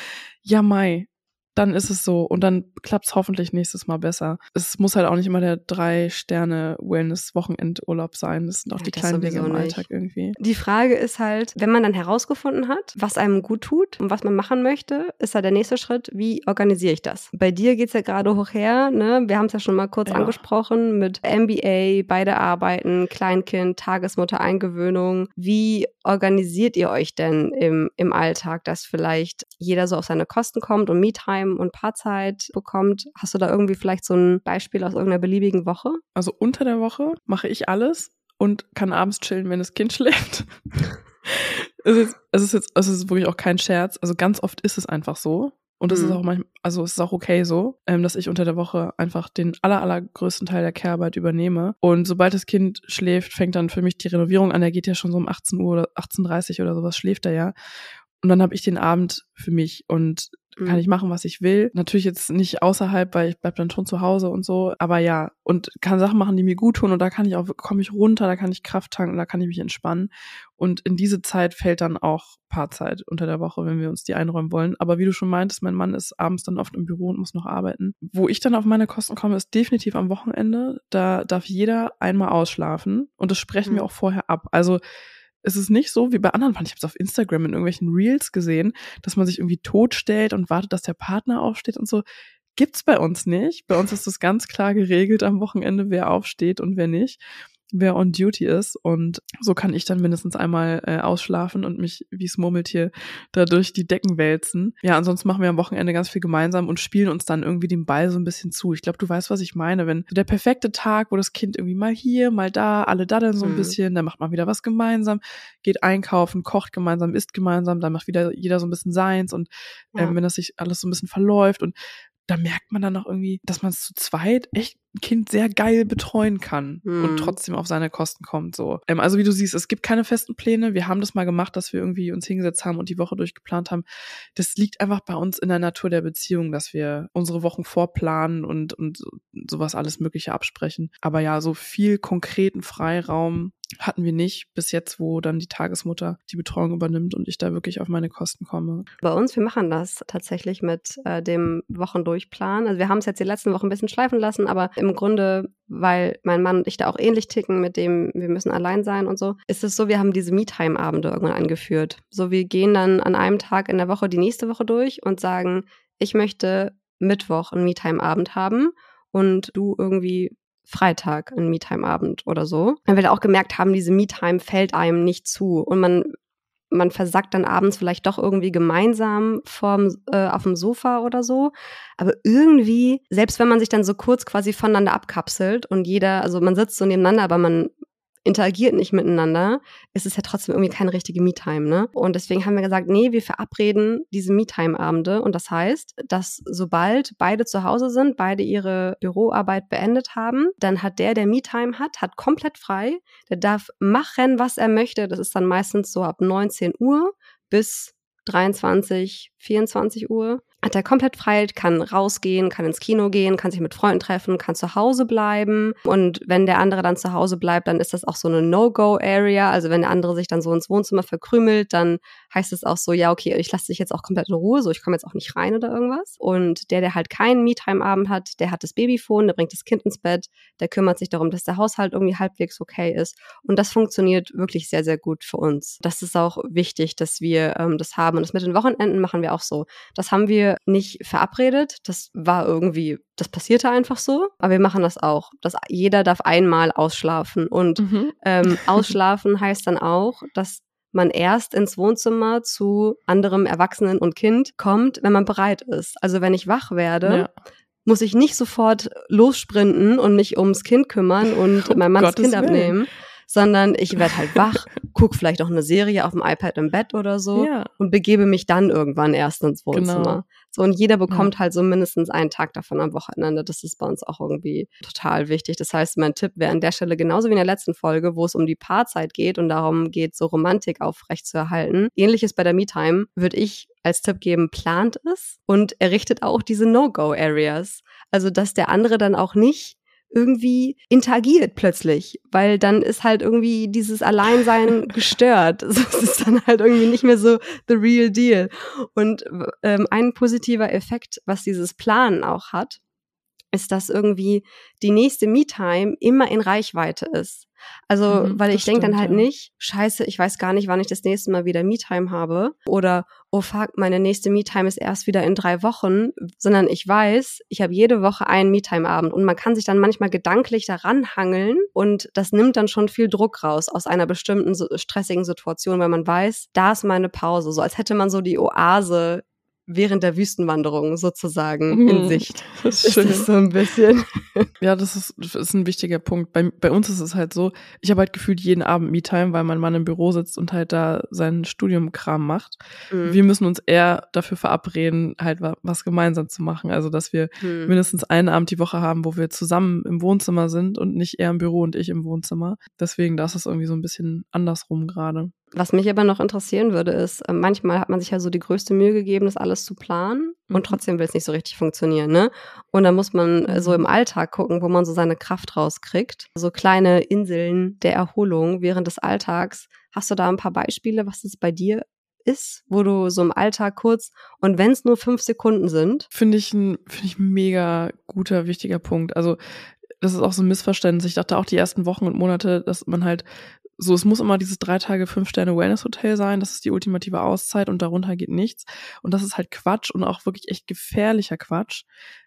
ja mai, dann ist es so und dann klappt's hoffentlich nächstes Mal besser. Es muss halt auch nicht immer der drei Sterne Wellness Wochenendurlaub sein. Das sind auch Ja, die kleinen Dinge im. Alltag irgendwie. Die Frage ist halt, wenn man dann herausgefunden hat, was einem gut tut und was man machen möchte, ist halt der nächste Schritt, wie organisiere ich das? Bei dir geht's ja gerade hoch her, ne? Wir haben es ja schon mal kurz Ja. angesprochen mit MBA, beide arbeiten, Kleinkind, Tagesmutter, Eingewöhnung. Wie organisiert ihr euch denn im, im Alltag, dass vielleicht jeder so auf seine Kosten kommt und Me-Time und Paarzeit bekommt? Hast du da irgendwie vielleicht so ein Beispiel aus irgendeiner beliebigen Woche? Also unter der Woche mache ich alles und kann abends chillen, wenn das Kind schläft. es, ist, es ist jetzt, es ist wirklich auch kein Scherz. Also ganz oft ist es einfach so. Und es Mhm. ist auch manchmal, also es ist auch okay so, ähm, dass ich unter der Woche einfach den aller, allergrößten Teil der Care-Arbeit übernehme. Und sobald das Kind schläft, fängt dann für mich die Renovierung an. Der geht ja schon so um 18 Uhr oder 18.30 Uhr oder sowas, schläft er ja. Und dann habe ich den Abend für mich und kann Mhm. ich machen, was ich will. Natürlich jetzt nicht außerhalb, weil ich bleib dann schon zu Hause und so. Aber ja, und kann Sachen machen, die mir gut tun. Und da kann ich auch, komme ich runter, da kann ich Kraft tanken, da kann ich mich entspannen. Und in diese Zeit fällt dann auch Paarzeit unter der Woche, wenn wir uns die einräumen wollen. Aber wie du schon meintest, mein Mann ist abends dann oft im Büro und muss noch arbeiten. Wo ich dann auf meine Kosten komme, ist definitiv am Wochenende. Da darf jeder einmal ausschlafen. Und das sprechen wir Mhm. auch vorher ab. Also es ist nicht so wie bei anderen, ich habe es auf Instagram in irgendwelchen Reels gesehen, dass man sich irgendwie totstellt und wartet, dass der Partner aufsteht und so. Gibt's bei uns nicht. Bei uns ist das ganz klar geregelt am Wochenende, wer aufsteht und wer nicht, wer on duty ist. Und so kann ich dann mindestens einmal äh, ausschlafen und mich wie's Murmeltier da durch die Decken wälzen. Ja, ansonsten machen wir am Wochenende ganz viel gemeinsam und spielen uns dann irgendwie den Ball so ein bisschen zu. Ich glaube, du weißt, was ich meine. Wenn so der perfekte Tag, wo das Kind irgendwie mal hier, mal da, alle daddeln so ein Mhm. bisschen, dann macht man wieder was gemeinsam, geht einkaufen, kocht gemeinsam, isst gemeinsam, dann macht wieder jeder so ein bisschen seins und Ja. ähm, wenn das sich alles so ein bisschen verläuft und da merkt man dann auch irgendwie, dass man es zu zweit echt Kind sehr geil betreuen kann Mhm. und trotzdem auf seine Kosten kommt. So, ähm, also wie du siehst, es gibt keine festen Pläne. Wir haben das mal gemacht, dass wir irgendwie uns hingesetzt haben und die Woche durchgeplant haben. Das liegt einfach bei uns in der Natur der Beziehung, dass wir unsere Wochen vorplanen und und so- sowas alles Mögliche absprechen. Aber ja, so viel konkreten Freiraum hatten wir nicht bis jetzt, wo dann die Tagesmutter die Betreuung übernimmt und ich da wirklich auf meine Kosten komme. Bei uns, wir machen das tatsächlich mit äh, dem Wochendurchplan. Also wir haben es jetzt die letzten Wochen ein bisschen schleifen lassen, aber im Grunde, weil mein Mann und ich da auch ähnlich ticken mit dem, wir müssen allein sein und so, ist es so, wir haben diese Me-Time-Abende irgendwann angeführt. So, wir gehen dann an einem Tag in der Woche die nächste Woche durch und sagen, ich möchte Mittwoch einen Me-Time-Abend haben und du irgendwie Freitag einen Me-Time-Abend oder so. Weil wir da auch gemerkt haben, diese Me-Time fällt einem nicht zu und man man versackt dann abends vielleicht doch irgendwie gemeinsam vorm, äh, auf dem Sofa oder so. Aber irgendwie, selbst wenn man sich dann so kurz quasi voneinander abkapselt und jeder, also man sitzt so nebeneinander, aber man interagiert nicht miteinander, ist es ja trotzdem irgendwie keine richtige Me-Time, ne? Und deswegen haben wir gesagt, nee, wir verabreden diese Me-Time-Abende. Und das heißt, dass sobald beide zu Hause sind, beide ihre Büroarbeit beendet haben, dann hat der, der Me-Time hat, hat komplett frei. Der darf machen, was er möchte. Das ist dann meistens so ab 19 Uhr bis 23, 24 Uhr. Hat er komplett Freiheit, kann rausgehen, kann ins Kino gehen, kann sich mit Freunden treffen, kann zu Hause bleiben. Und wenn der andere dann zu Hause bleibt, dann ist das auch so eine No-Go-Area. Also wenn der andere sich dann so ins Wohnzimmer verkrümelt, dann heißt es auch so, ja, okay, ich lasse dich jetzt auch komplett in Ruhe, so ich komme jetzt auch nicht rein oder irgendwas. Und der, der halt keinen Me-Time-Abend hat, der hat das Babyphone, der bringt das Kind ins Bett, der kümmert sich darum, dass der Haushalt irgendwie halbwegs okay ist. Und das funktioniert wirklich sehr, sehr gut für uns. Das ist auch wichtig, dass wir ähm, das haben. Und das mit den Wochenenden machen wir auch so. Das haben wir nicht verabredet. Das war irgendwie, das passierte einfach so. Aber wir machen das auch. Das, jeder darf einmal ausschlafen. Und Mhm. ähm, ausschlafen heißt dann auch, dass man erst ins Wohnzimmer zu anderem Erwachsenen und Kind kommt, wenn man bereit ist. Also wenn ich wach werde, Ja. muss ich nicht sofort lossprinten und mich ums Kind kümmern und Um mein Mann das Gottes Kind Willen. abnehmen, sondern ich werde halt wach, guck vielleicht auch eine Serie auf dem iPad im Bett oder so Ja. und begebe mich dann irgendwann erst ins Wohnzimmer. Genau. So und jeder bekommt halt so mindestens einen Tag davon am Wochenende. Das ist bei uns auch irgendwie total wichtig. Das heißt, mein Tipp wäre an der Stelle genauso wie in der letzten Folge, wo es um die Paarzeit geht und darum geht, so Romantik aufrechtzuerhalten. Ähnliches bei der Me-Time würde ich als Tipp geben, plant es und errichtet auch diese No-Go-Areas. Also, dass der andere dann auch nicht irgendwie interagiert plötzlich, weil dann ist halt irgendwie dieses Alleinsein gestört. Es ist dann halt irgendwie nicht mehr so the real deal. Und ähm, ein positiver Effekt, was dieses Planen auch hat, ist, dass irgendwie die nächste Me-Time immer in Reichweite ist. Also, Mhm, weil ich denke dann halt ja. nicht, scheiße, ich weiß gar nicht, wann ich das nächste Mal wieder Me-Time habe. Oder, oh fuck, meine nächste Me-Time ist erst wieder in drei Wochen. Sondern ich weiß, ich habe jede Woche einen Me-Time-Abend. Und man kann sich dann manchmal gedanklich daran hangeln. Und das nimmt dann schon viel Druck raus aus einer bestimmten so stressigen Situation, weil man weiß, da ist meine Pause. So als hätte man so die Oase während der Wüstenwanderung sozusagen in Mhm. Sicht. Das ist Ist schön. das so ein bisschen. Ja, das ist, das ist ein wichtiger Punkt. Bei, bei uns ist es halt so, ich habe halt gefühlt jeden Abend Me-Time, weil mein Mann im Büro sitzt und halt da seinen Studiumkram macht. Mhm. Wir müssen uns eher dafür verabreden, halt wa- was gemeinsam zu machen. Also, dass wir Mhm. mindestens einen Abend die Woche haben, wo wir zusammen im Wohnzimmer sind und nicht er im Büro und ich im Wohnzimmer. Deswegen, das ist irgendwie so ein bisschen andersrum gerade. Was mich aber noch interessieren würde, ist, äh, manchmal hat man sich ja so die größte Mühe gegeben, das alles zu planen Mhm. und trotzdem will es nicht so richtig funktionieren, ne? Und dann muss man äh, so Mhm. im Alltag gucken, wo man so seine Kraft rauskriegt. So kleine Inseln der Erholung während des Alltags. Hast du da ein paar Beispiele, was das bei dir ist, wo du so im Alltag kurz und wenn es nur fünf Sekunden sind, Finde ich ein, finde ich ein mega guter, wichtiger Punkt. Also, das ist auch so ein Missverständnis. Ich dachte auch die ersten Wochen und Monate, dass man halt so, es muss immer dieses drei Tage, fünf Sterne Wellness Hotel sein. Das ist die ultimative Auszeit und darunter geht nichts. Und das ist halt Quatsch und auch wirklich echt gefährlicher Quatsch,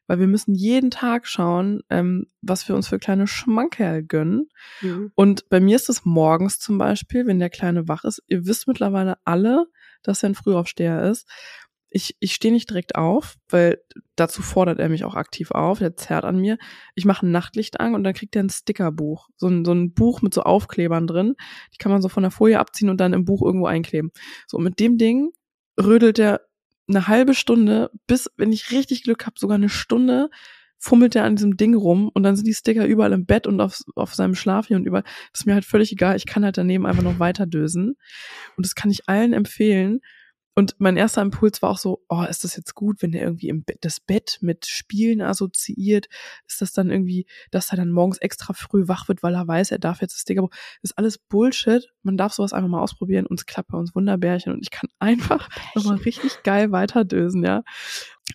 weil wir müssen jeden Tag schauen, ähm, was wir uns für kleine Schmankerl gönnen. Und bei mir ist es morgens zum Beispiel, wenn der Kleine wach ist. Ihr wisst mittlerweile alle, dass er ein Frühaufsteher ist. Ich, ich stehe nicht direkt auf, weil dazu fordert er mich auch aktiv auf. Er zerrt an mir. Ich mache ein Nachtlicht an und dann kriegt er ein Stickerbuch. So ein, so ein Buch mit so Aufklebern drin. Die kann man so von der Folie abziehen und dann im Buch irgendwo einkleben. So, mit dem Ding rödelt er eine halbe Stunde, bis, wenn ich richtig Glück habe, sogar eine Stunde, fummelt er an diesem Ding rum und dann sind die Sticker überall im Bett und auf, auf seinem Schlaf hier und überall. Das ist mir halt völlig egal. Ich kann halt daneben einfach noch weiter dösen. Und das kann ich allen empfehlen. Und mein erster Impuls war auch so, oh, ist das jetzt gut, wenn der irgendwie im Bett, das Bett mit Spielen assoziiert? Ist das dann irgendwie, dass er dann morgens extra früh wach wird, weil er weiß, er darf jetzt das Ding, das ist alles Bullshit. Man darf sowas einfach mal ausprobieren und es klappt bei uns Wunderbärchen und ich kann einfach nochmal richtig geil weiterdösen, ja.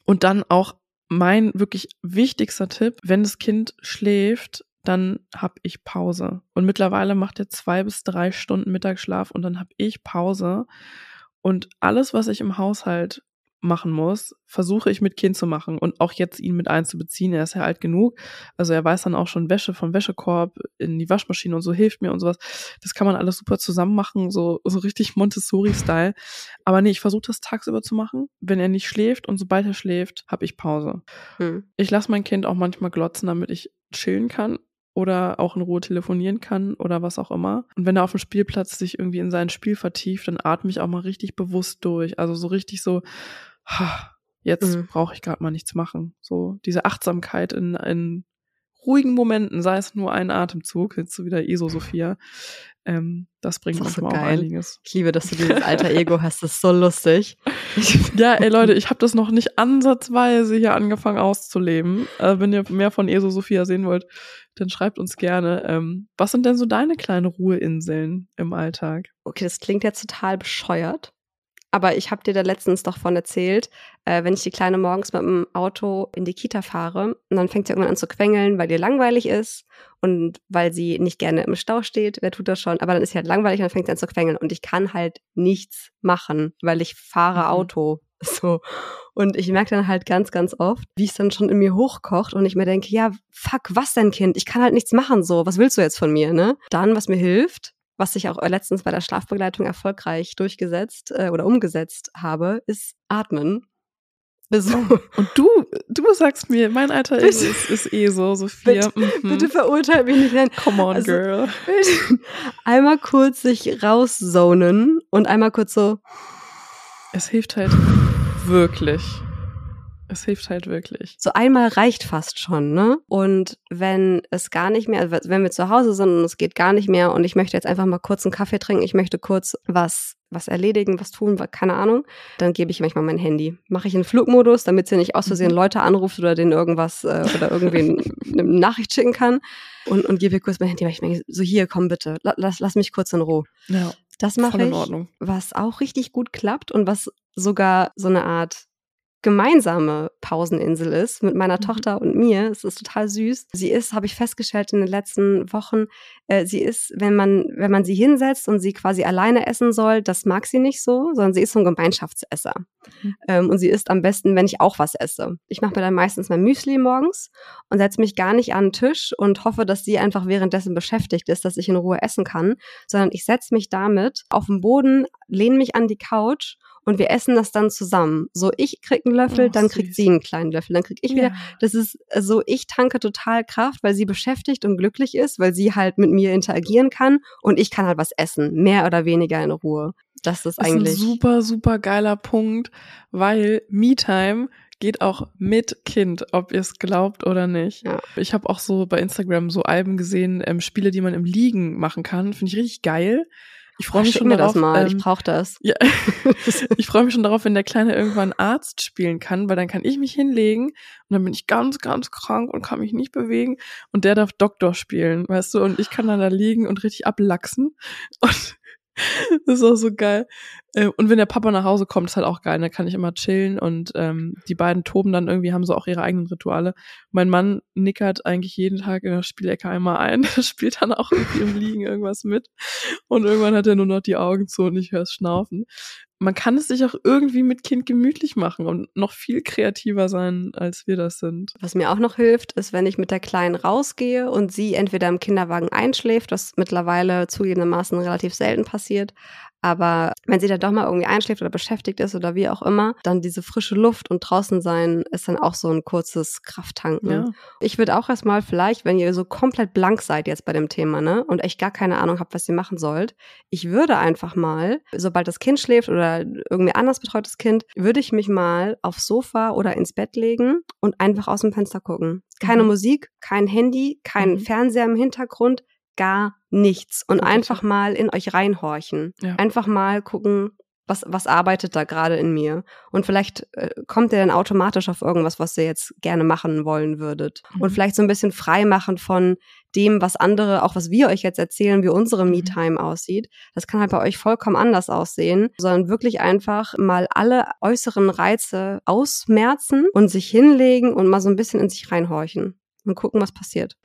Und dann auch mein wirklich wichtigster Tipp, wenn das Kind schläft, dann hab ich Pause. Und mittlerweile macht er zwei bis drei Stunden Mittagsschlaf und dann hab ich Pause. Und alles, was ich im Haushalt machen muss, versuche ich mit Kind zu machen und auch jetzt ihn mit einzubeziehen. Er ist ja alt genug. Also er weiß dann auch schon Wäsche vom Wäschekorb in die Waschmaschine und so hilft mir und sowas. Das kann man alles super zusammen machen, so, so richtig Montessori-Style. Aber nee, ich versuche das tagsüber zu machen, wenn er nicht schläft und sobald er schläft, habe ich Pause. Hm. Ich lasse mein Kind auch manchmal glotzen, damit ich chillen kann oder auch in Ruhe telefonieren kann oder was auch immer. Und wenn er auf dem Spielplatz sich irgendwie in sein Spiel vertieft, dann atme ich auch mal richtig bewusst durch. Also so richtig so, ha, jetzt Mhm. brauche ich gerade mal nichts machen. So diese Achtsamkeit in, in ruhigen Momenten, sei es nur ein Atemzug, jetzt so wieder ESO Sophia, Ähm, das bringt Das ist so manchmal auch einiges. Ich liebe, dass du dieses alter Ego hast. Das ist so lustig. Ja, ey Leute, ich habe das noch nicht ansatzweise hier angefangen auszuleben. Äh, wenn ihr mehr von Eso Sophia sehen wollt, dann schreibt uns gerne. Ähm, was sind denn so deine kleinen Ruheinseln im Alltag? Okay, das klingt jetzt total bescheuert. Aber ich habe dir da letztens doch von erzählt, äh, wenn ich die Kleine morgens mit dem Auto in die Kita fahre und dann fängt sie irgendwann an zu quengeln, weil ihr langweilig ist und weil sie nicht gerne im Stau steht. Wer tut das schon? Aber dann ist sie halt langweilig und dann fängt sie an zu quengeln und ich kann halt nichts machen, weil ich fahre Mhm. Auto. So. Und ich merke dann halt ganz, ganz oft, wie es dann schon in mir hochkocht und ich mir denke, ja, fuck, was denn, Kind? Ich kann halt nichts machen, so. Was willst du jetzt von mir, ne? Dann, was mir hilft, was ich auch letztens bei der Schlafbegleitung erfolgreich durchgesetzt äh, oder umgesetzt habe, ist atmen. So, Und du, du sagst mir, mein alter ist, ist Eso, Sophia. bitte, Mhm. bitte verurteil mich nicht. Nein, Come on, Also- girl. einmal kurz sich rauszonen und einmal kurz so, Es hilft halt wirklich. Es hilft halt wirklich. so einmal reicht fast schon, ne? Und wenn es gar nicht mehr, also wenn wir zu Hause sind und es geht gar nicht mehr und ich möchte jetzt einfach mal kurz einen Kaffee trinken, ich möchte kurz was was erledigen, was tun, keine Ahnung, dann gebe ich manchmal mein Handy. Mache ich in Flugmodus, damit sie nicht aus Versehen Mhm. Leute anruft oder denen irgendwas äh, oder irgendwen eine Nachricht schicken kann und, und gebe ihr kurz mein Handy, weil ich denke, so hier, komm bitte, la- lass, lass mich kurz in Ruhe. Ja, Das mache voll in ich Ordnung. was auch richtig gut klappt und was sogar so eine Art gemeinsame Pauseninsel ist mit meiner Mhm. Tochter und mir. Es ist total süß. Sie ist, habe ich festgestellt in den letzten Wochen, äh, sie ist, wenn man, wenn man sie hinsetzt und sie quasi alleine essen soll, das mag sie nicht so, sondern sie ist so ein Gemeinschaftsesser. Mhm. Ähm, und sie isst am besten, wenn ich auch was esse. Ich mache mir dann meistens mein Müsli morgens und setze mich gar nicht an den Tisch und hoffe, dass sie einfach währenddessen beschäftigt ist, dass ich in Ruhe essen kann, sondern ich setze mich damit auf den Boden, lehne mich an die Couch und wir essen das dann zusammen. So, ich krieg einen Löffel, Oh, dann kriegt süß. sie einen kleinen Löffel, dann krieg ich wieder. Ja. Das ist so, ich tanke total Kraft, weil sie beschäftigt und glücklich ist, weil sie halt mit mir interagieren kann und ich kann halt was essen, mehr oder weniger in Ruhe. Das ist ist eigentlich. ein super, super geiler Punkt, weil Me-Time geht auch mit Kind, ob ihr es glaubt oder nicht. Ja. Ich habe auch so bei Instagram so Alben gesehen, ähm, Spiele, die man im Liegen machen kann. Finde ich richtig geil. Ich freue mich schon mir darauf. das mal, ich ähm, brauche das. ja, ich freue mich schon darauf, wenn der Kleine irgendwann Arzt spielen kann, weil dann kann ich mich hinlegen und dann bin ich ganz, ganz krank und kann mich nicht bewegen und der darf Doktor spielen, weißt du, und ich kann dann da liegen und richtig ablachsen und das ist auch so geil. Äh, Und wenn der Papa nach Hause kommt, ist halt auch geil. Da kann ich immer chillen und ähm, die beiden toben dann irgendwie, haben so auch ihre eigenen Rituale. Mein Mann nickert eigentlich jeden Tag in der Spielecke einmal ein. Spielt dann auch irgendwie im Liegen irgendwas mit. Und irgendwann hat er nur noch die Augen zu und ich höre es schnaufen. Man kann es sich auch irgendwie mit Kind gemütlich machen und noch viel kreativer sein, als wir das sind. Was mir auch noch hilft, ist, wenn ich mit der Kleinen rausgehe und sie entweder im Kinderwagen einschläft, was mittlerweile zugegebenermaßen relativ selten passiert. Aber wenn sie da doch mal irgendwie einschläft oder beschäftigt ist oder wie auch immer, dann diese frische Luft und draußen sein ist dann auch so ein kurzes Krafttanken. Ja. Ich würde auch erstmal vielleicht, wenn ihr so komplett blank seid jetzt bei dem Thema, ne, und echt gar keine Ahnung habt, was ihr machen sollt, ich würde einfach mal, sobald das Kind schläft oder irgendwie anders betreutes Kind, würde ich mich mal aufs Sofa oder ins Bett legen und einfach aus dem Fenster gucken. Keine Mhm. Musik, kein Handy, kein Mhm. Fernseher im Hintergrund, gar nichts. Und bitte. einfach mal in euch reinhorchen. Ja. Einfach mal gucken, was, was arbeitet da gerade in mir? Und vielleicht äh, kommt ihr dann automatisch auf irgendwas, was ihr jetzt gerne machen wollen würdet. Und Mhm. vielleicht so ein bisschen frei machen von dem, was andere, auch was wir euch jetzt erzählen, wie unsere Mhm. Me-Time aussieht. Das kann halt bei euch vollkommen anders aussehen, sondern wirklich einfach mal alle äußeren Reize ausmerzen und sich hinlegen und mal so ein bisschen in sich reinhorchen und gucken, was passiert.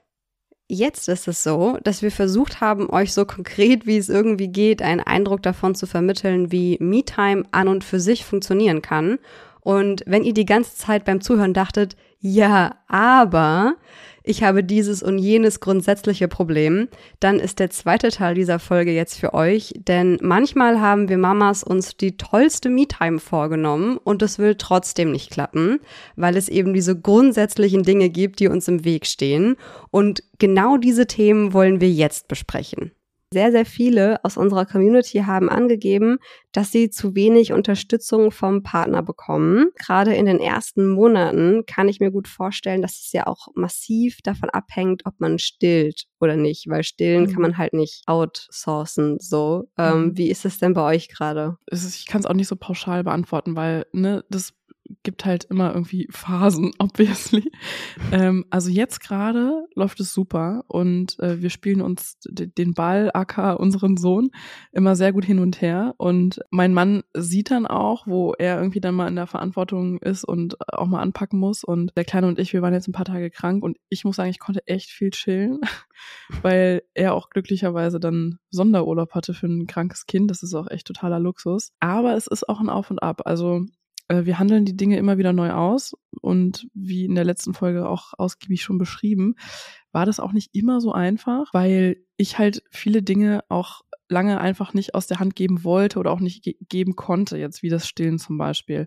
Jetzt ist es so, dass wir versucht haben, euch so konkret wie es irgendwie geht, einen Eindruck davon zu vermitteln, wie MeTime an und für sich funktionieren kann. Und wenn ihr die ganze Zeit beim Zuhören dachtet, ja, aber ich habe dieses und jenes grundsätzliche Problem, dann ist der zweite Teil dieser Folge jetzt für euch, denn manchmal haben wir Mamas uns die tollste Me-Time vorgenommen und es will trotzdem nicht klappen, weil es eben diese grundsätzlichen Dinge gibt, die uns im Weg stehen und genau diese Themen wollen wir jetzt besprechen. Sehr, sehr viele aus unserer Community haben angegeben, dass sie zu wenig Unterstützung vom Partner bekommen. Gerade in den ersten Monaten kann ich mir gut vorstellen, dass es ja auch massiv davon abhängt, ob man stillt oder nicht, weil stillen mhm. kann man halt nicht outsourcen. So, ähm, mhm. wie ist es denn bei euch gerade? Ich kann es auch nicht so pauschal beantworten, weil ne, das gibt halt immer irgendwie Phasen, obviously. ähm, also jetzt gerade läuft es super und äh, wir spielen uns den Ball, aka unseren Sohn, immer sehr gut hin und her. Und mein Mann sieht dann auch, wo er irgendwie dann mal in der Verantwortung ist und auch mal anpacken muss. Und der Kleine und ich, wir waren jetzt ein paar Tage krank und ich muss sagen, ich konnte echt viel chillen, weil er auch glücklicherweise dann Sonderurlaub hatte für ein krankes Kind. Das ist auch echt totaler Luxus. Aber es ist auch ein Auf und Ab. Also wir handeln die Dinge immer wieder neu aus und wie in der letzten Folge auch ausgiebig schon beschrieben, war das auch nicht immer so einfach, weil ich halt viele Dinge auch lange einfach nicht aus der Hand geben wollte oder auch nicht ge geben konnte, jetzt wie das Stillen zum Beispiel.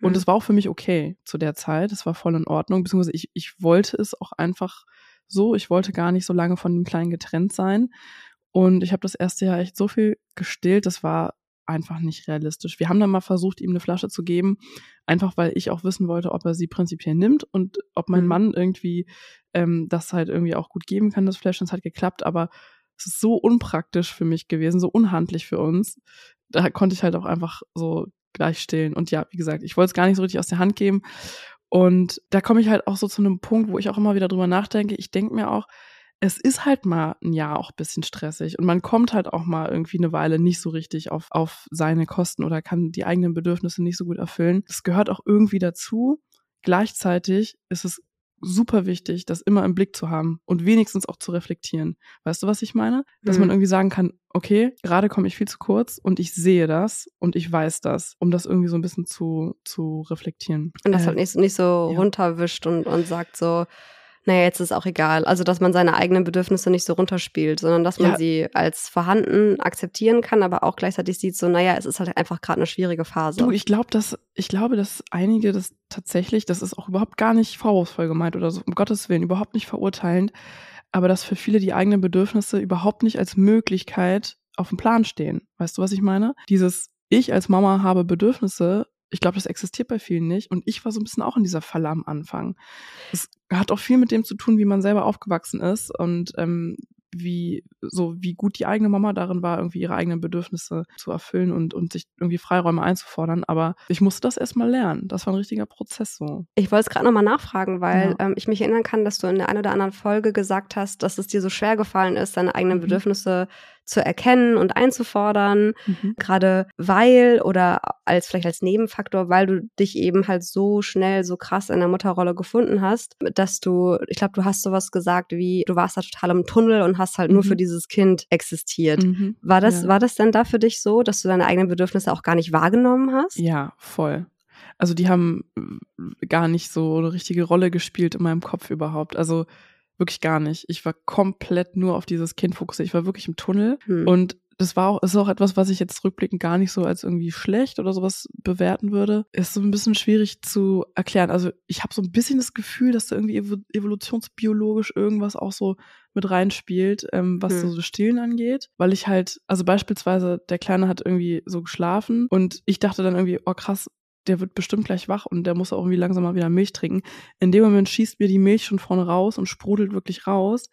Und mhm. es war auch für mich okay zu der Zeit, es war voll in Ordnung, beziehungsweise ich, ich wollte es auch einfach so, ich wollte gar nicht so lange von dem Kleinen getrennt sein. Und ich habe das erste Jahr echt so viel gestillt, das war einfach nicht realistisch. Wir haben dann mal versucht, ihm eine Flasche zu geben, einfach weil ich auch wissen wollte, ob er sie prinzipiell nimmt und ob mein mhm. Mann irgendwie ähm, das halt irgendwie auch gut geben kann, das Fläschchen. Es hat geklappt, aber es ist so unpraktisch für mich gewesen, so unhandlich für uns. Da konnte ich halt auch einfach so gleich stillen. Und ja, wie gesagt, ich wollte es gar nicht so richtig aus der Hand geben. Und da komme ich halt auch so zu einem Punkt, wo ich auch immer wieder drüber nachdenke. Ich denke mir auch, es ist halt mal ein Jahr auch ein bisschen stressig und man kommt halt auch mal irgendwie eine Weile nicht so richtig auf, auf seine Kosten oder kann die eigenen Bedürfnisse nicht so gut erfüllen. Das gehört auch irgendwie dazu. Gleichzeitig ist es super wichtig, das immer im Blick zu haben und wenigstens auch zu reflektieren. Weißt du, was ich meine? Dass mhm. man irgendwie sagen kann, okay, gerade komme ich viel zu kurz und ich sehe das und ich weiß das, um das irgendwie so ein bisschen zu, zu reflektieren. Und das äh, halt nicht, nicht so ja. runterwischt und, und sagt so, naja, jetzt ist auch egal. Also, dass man seine eigenen Bedürfnisse nicht so runterspielt, sondern dass man ja. sie als vorhanden akzeptieren kann, aber auch gleichzeitig sieht so, naja, es ist halt einfach gerade eine schwierige Phase. Du, ich glaube, dass, ich glaube, dass einige das tatsächlich, das ist auch überhaupt gar nicht vorwurfsvoll gemeint oder so, um Gottes Willen, überhaupt nicht verurteilend, aber dass für viele die eigenen Bedürfnisse überhaupt nicht als Möglichkeit auf dem Plan stehen. Weißt du, was ich meine? Dieses ich als Mama habe Bedürfnisse ich glaube, das existiert bei vielen nicht. Und ich war so ein bisschen auch in dieser Falle am Anfang. Es hat auch viel mit dem zu tun, wie man selber aufgewachsen ist und ähm, wie so wie gut die eigene Mama darin war, irgendwie ihre eigenen Bedürfnisse zu erfüllen und, und sich irgendwie Freiräume einzufordern. Aber ich musste das erstmal lernen. Das war ein richtiger Prozess so. Ich wollte es gerade nochmal nachfragen, weil ja. ähm, ich mich erinnern kann, dass du in der einen oder anderen Folge gesagt hast, dass es dir so schwer gefallen ist, deine eigenen mhm. Zu erkennen und einzufordern, mhm. gerade weil oder als vielleicht als Nebenfaktor, weil du dich eben halt so schnell, so krass in der Mutterrolle gefunden hast, dass du, ich glaube, du hast sowas gesagt wie, du warst da total im Tunnel und hast halt mhm. nur für dieses dieses Kind existiert. Mhm. War das, ja. war das denn da für dich so, dass du deine eigenen Bedürfnisse auch gar nicht wahrgenommen hast? Ja, voll. Also die haben äh, gar nicht so eine richtige Rolle gespielt in meinem Kopf überhaupt. Also wirklich gar nicht. Ich war komplett nur auf dieses Kind fokussiert. Ich war wirklich im Tunnel hm. und das war auch, ist auch etwas, was ich jetzt rückblickend gar nicht so als irgendwie schlecht oder sowas bewerten würde. Ist so ein bisschen schwierig zu erklären. Also ich habe so ein bisschen das Gefühl, dass da irgendwie evolutionsbiologisch irgendwas auch so mit reinspielt, ähm, was hm. so Stillen angeht. Weil ich halt, also beispielsweise, der Kleine hat irgendwie so geschlafen und ich dachte dann irgendwie, oh krass, der wird bestimmt gleich wach und der muss auch irgendwie langsam mal wieder Milch trinken. In dem Moment schießt mir die Milch schon vorne raus und sprudelt wirklich raus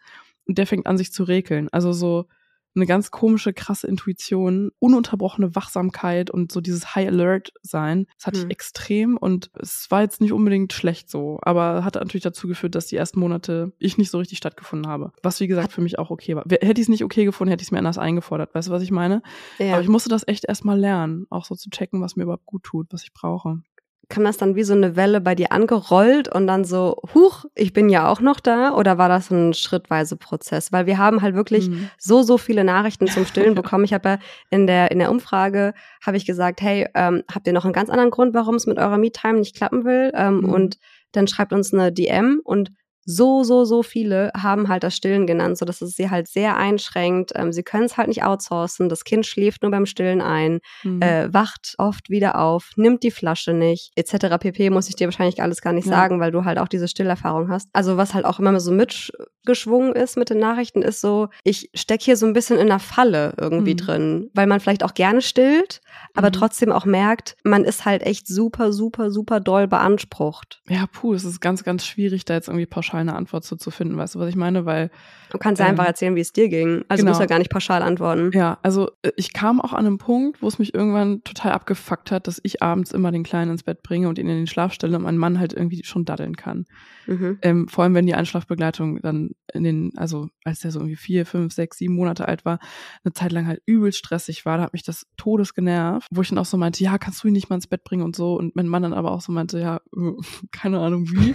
und der fängt an sich zu rekeln. Also so, eine ganz komische, krasse Intuition, ununterbrochene Wachsamkeit und so dieses High Alert sein. Das hatte mhm. ich extrem und es war jetzt nicht unbedingt schlecht so, aber hat natürlich dazu geführt, dass die ersten Monate ich nicht so richtig stattgefunden habe. Was wie gesagt für mich auch okay war. Hätte ich es nicht okay gefunden, hätte ich es mir anders eingefordert. Weißt du, was ich meine? Ja. Aber ich musste das echt erstmal lernen, auch so zu checken, was mir überhaupt gut tut, was ich brauche kam das dann wie so eine Welle bei dir angerollt und dann so, huch, ich bin ja auch noch da? Oder war das ein schrittweise Prozess? Weil wir haben halt wirklich mhm. so, so viele Nachrichten zum Stillen bekommen. Ich habe ja in der, in der Umfrage, habe ich gesagt, hey, ähm, habt ihr noch einen ganz anderen Grund, warum es mit eurer Me-Time nicht klappen will? Ähm, mhm. Und dann schreibt uns eine DM und so, so, so viele haben halt das Stillen genannt, so dass es sie halt sehr einschränkt. Ähm, sie können es halt nicht outsourcen. Das Kind schläft nur beim Stillen ein, mhm. äh, wacht oft wieder auf, nimmt die Flasche nicht, etc. pp. Muss ich dir wahrscheinlich alles gar nicht ja. sagen, weil du halt auch diese Stillerfahrung hast. Also was halt auch immer so mitgeschwungen ist mit den Nachrichten, ist so, ich stecke hier so ein bisschen in einer Falle irgendwie mhm. drin, weil man vielleicht auch gerne stillt, aber mhm. trotzdem auch merkt, man ist halt echt super, super, super doll beansprucht. Ja, puh, es ist ganz, ganz schwierig, da jetzt irgendwie pauschal pauschal eine Antwort zu, zu finden. Weißt du, was ich meine? Weil du kannst ja ähm, einfach erzählen, wie es dir ging. Also genau. musst ja gar nicht pauschal antworten. Ja, also äh, ich kam auch an einem Punkt, wo es mich irgendwann total abgefuckt hat, dass ich abends immer den Kleinen ins Bett bringe und ihn in den Schlaf stelle und mein Mann halt irgendwie schon daddeln kann. Mhm. Ähm, vor allem, wenn die Einschlafbegleitung dann in den, also als der so irgendwie vier, fünf, sechs, sieben Monate alt war, eine Zeit lang halt übel stressig war, da hat mich das Todes genervt, wo ich dann auch so meinte, ja, kannst du ihn nicht mal ins Bett bringen und so und mein Mann dann aber auch so meinte, ja, keine Ahnung wie.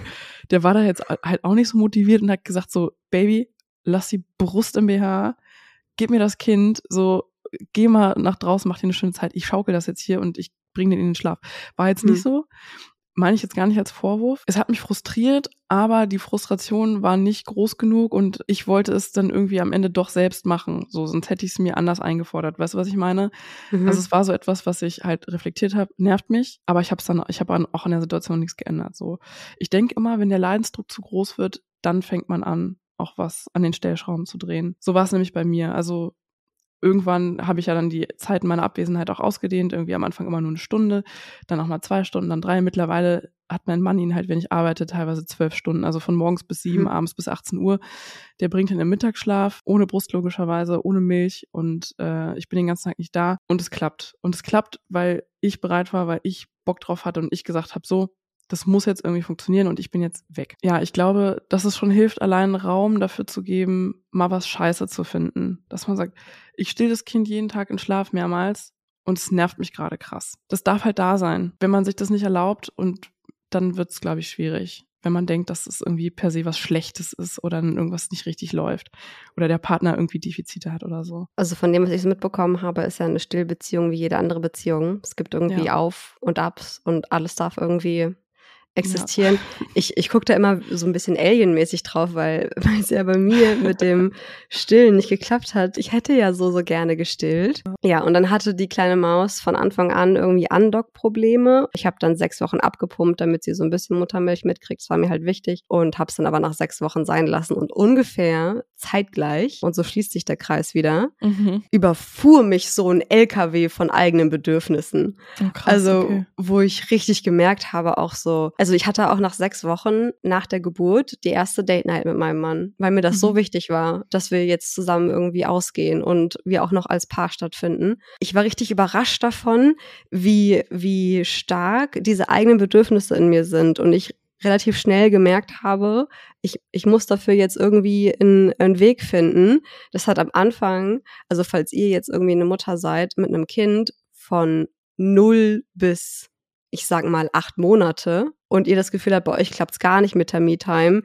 Der war da jetzt halt auch nicht so motiviert und hat gesagt so, Baby, lass die Brust im BH, gib mir das Kind, so, geh mal nach draußen, mach dir eine schöne Zeit, ich schaukel das jetzt hier und ich bring den in den Schlaf. War jetzt nicht hm. so, meine ich jetzt gar nicht als Vorwurf. Es hat mich frustriert, aber die Frustration war nicht groß genug und ich wollte es dann irgendwie am Ende doch selbst machen. So, sonst hätte ich es mir anders eingefordert. Weißt du, was ich meine? Mhm. Also es war so etwas, was ich halt reflektiert habe, nervt mich, aber ich habe es dann, ich habe auch an der Situation nichts geändert. So, ich denke immer, wenn der Leidensdruck zu groß wird, dann fängt man an, auch was an den Stellschrauben zu drehen. So war es nämlich bei mir. Also irgendwann habe ich ja dann die Zeit meiner Abwesenheit auch ausgedehnt, irgendwie am Anfang immer nur eine Stunde, dann auch mal zwei Stunden, dann drei. Mittlerweile hat mein Mann ihn halt, wenn ich arbeite, teilweise zwölf Stunden, also von morgens bis sieben, mhm. abends bis 18 Uhr. Der bringt ihn im Mittagsschlaf, ohne Brust logischerweise, ohne Milch und äh, ich bin den ganzen Tag nicht da und es klappt. Und es klappt, weil ich bereit war, weil ich Bock drauf hatte und ich gesagt habe, so, das muss jetzt irgendwie funktionieren und ich bin jetzt weg. Ja, ich glaube, dass es schon hilft, allein Raum dafür zu geben, mal was Scheiße zu finden. Dass man sagt, ich still das Kind jeden Tag in Schlaf mehrmals und es nervt mich gerade krass. Das darf halt da sein. Wenn man sich das nicht erlaubt und dann wird es, glaube ich, schwierig. Wenn man denkt, dass es irgendwie per se was Schlechtes ist oder irgendwas nicht richtig läuft oder der Partner irgendwie Defizite hat oder so. Also von dem, was ich so mitbekommen habe, ist ja eine Stillbeziehung wie jede andere Beziehung. Es gibt irgendwie ja. Auf und Abs und alles darf irgendwie existieren. Ja. Ich, ich gucke da immer so ein bisschen alienmäßig drauf, weil, es ja bei mir mit dem Stillen nicht geklappt hat. Ich hätte ja so, so gerne gestillt. Ja, und dann hatte die kleine Maus von Anfang an irgendwie Andock-Probleme. Ich habe dann sechs Wochen abgepumpt, damit sie so ein bisschen Muttermilch mitkriegt. Das war mir halt wichtig. Und habe es dann aber nach sechs Wochen sein lassen. Und ungefähr zeitgleich, und so schließt sich der Kreis wieder, mhm. überfuhr mich so ein LKW von eigenen Bedürfnissen. Oh, krass, also, okay. wo ich richtig gemerkt habe, auch so, also ich hatte auch nach sechs Wochen nach der Geburt die erste Date Night mit meinem Mann, weil mir das mhm. so wichtig war, dass wir jetzt zusammen irgendwie ausgehen und wir auch noch als Paar stattfinden. Ich war richtig überrascht davon, wie, wie stark diese eigenen Bedürfnisse in mir sind und ich relativ schnell gemerkt habe, ich, ich muss dafür jetzt irgendwie einen, einen Weg finden. Das hat am Anfang, also falls ihr jetzt irgendwie eine Mutter seid mit einem Kind von null bis ich sag mal, acht Monate und ihr das Gefühl habt, bei euch klappt's gar nicht mit der Me-Time,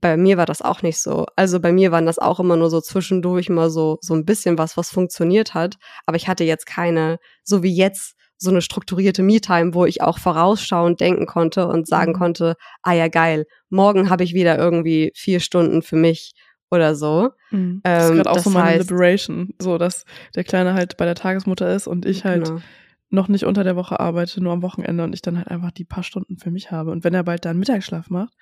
bei mir war das auch nicht so. Also bei mir waren das auch immer nur so zwischendurch mal so, so ein bisschen was, was funktioniert hat. Aber ich hatte jetzt keine, so wie jetzt, so eine strukturierte Me-Time, wo ich auch vorausschauend denken konnte und sagen mhm. konnte, ah ja, geil, morgen habe ich wieder irgendwie vier Stunden für mich oder so. Mhm. Das ist ähm, gerade auch so meine heißt, Liberation, so dass der Kleine halt bei der Tagesmutter ist und ich halt genau noch nicht unter der Woche arbeite, nur am Wochenende und ich dann halt einfach die paar Stunden für mich habe. Und wenn er bald dann Mittagsschlaf macht,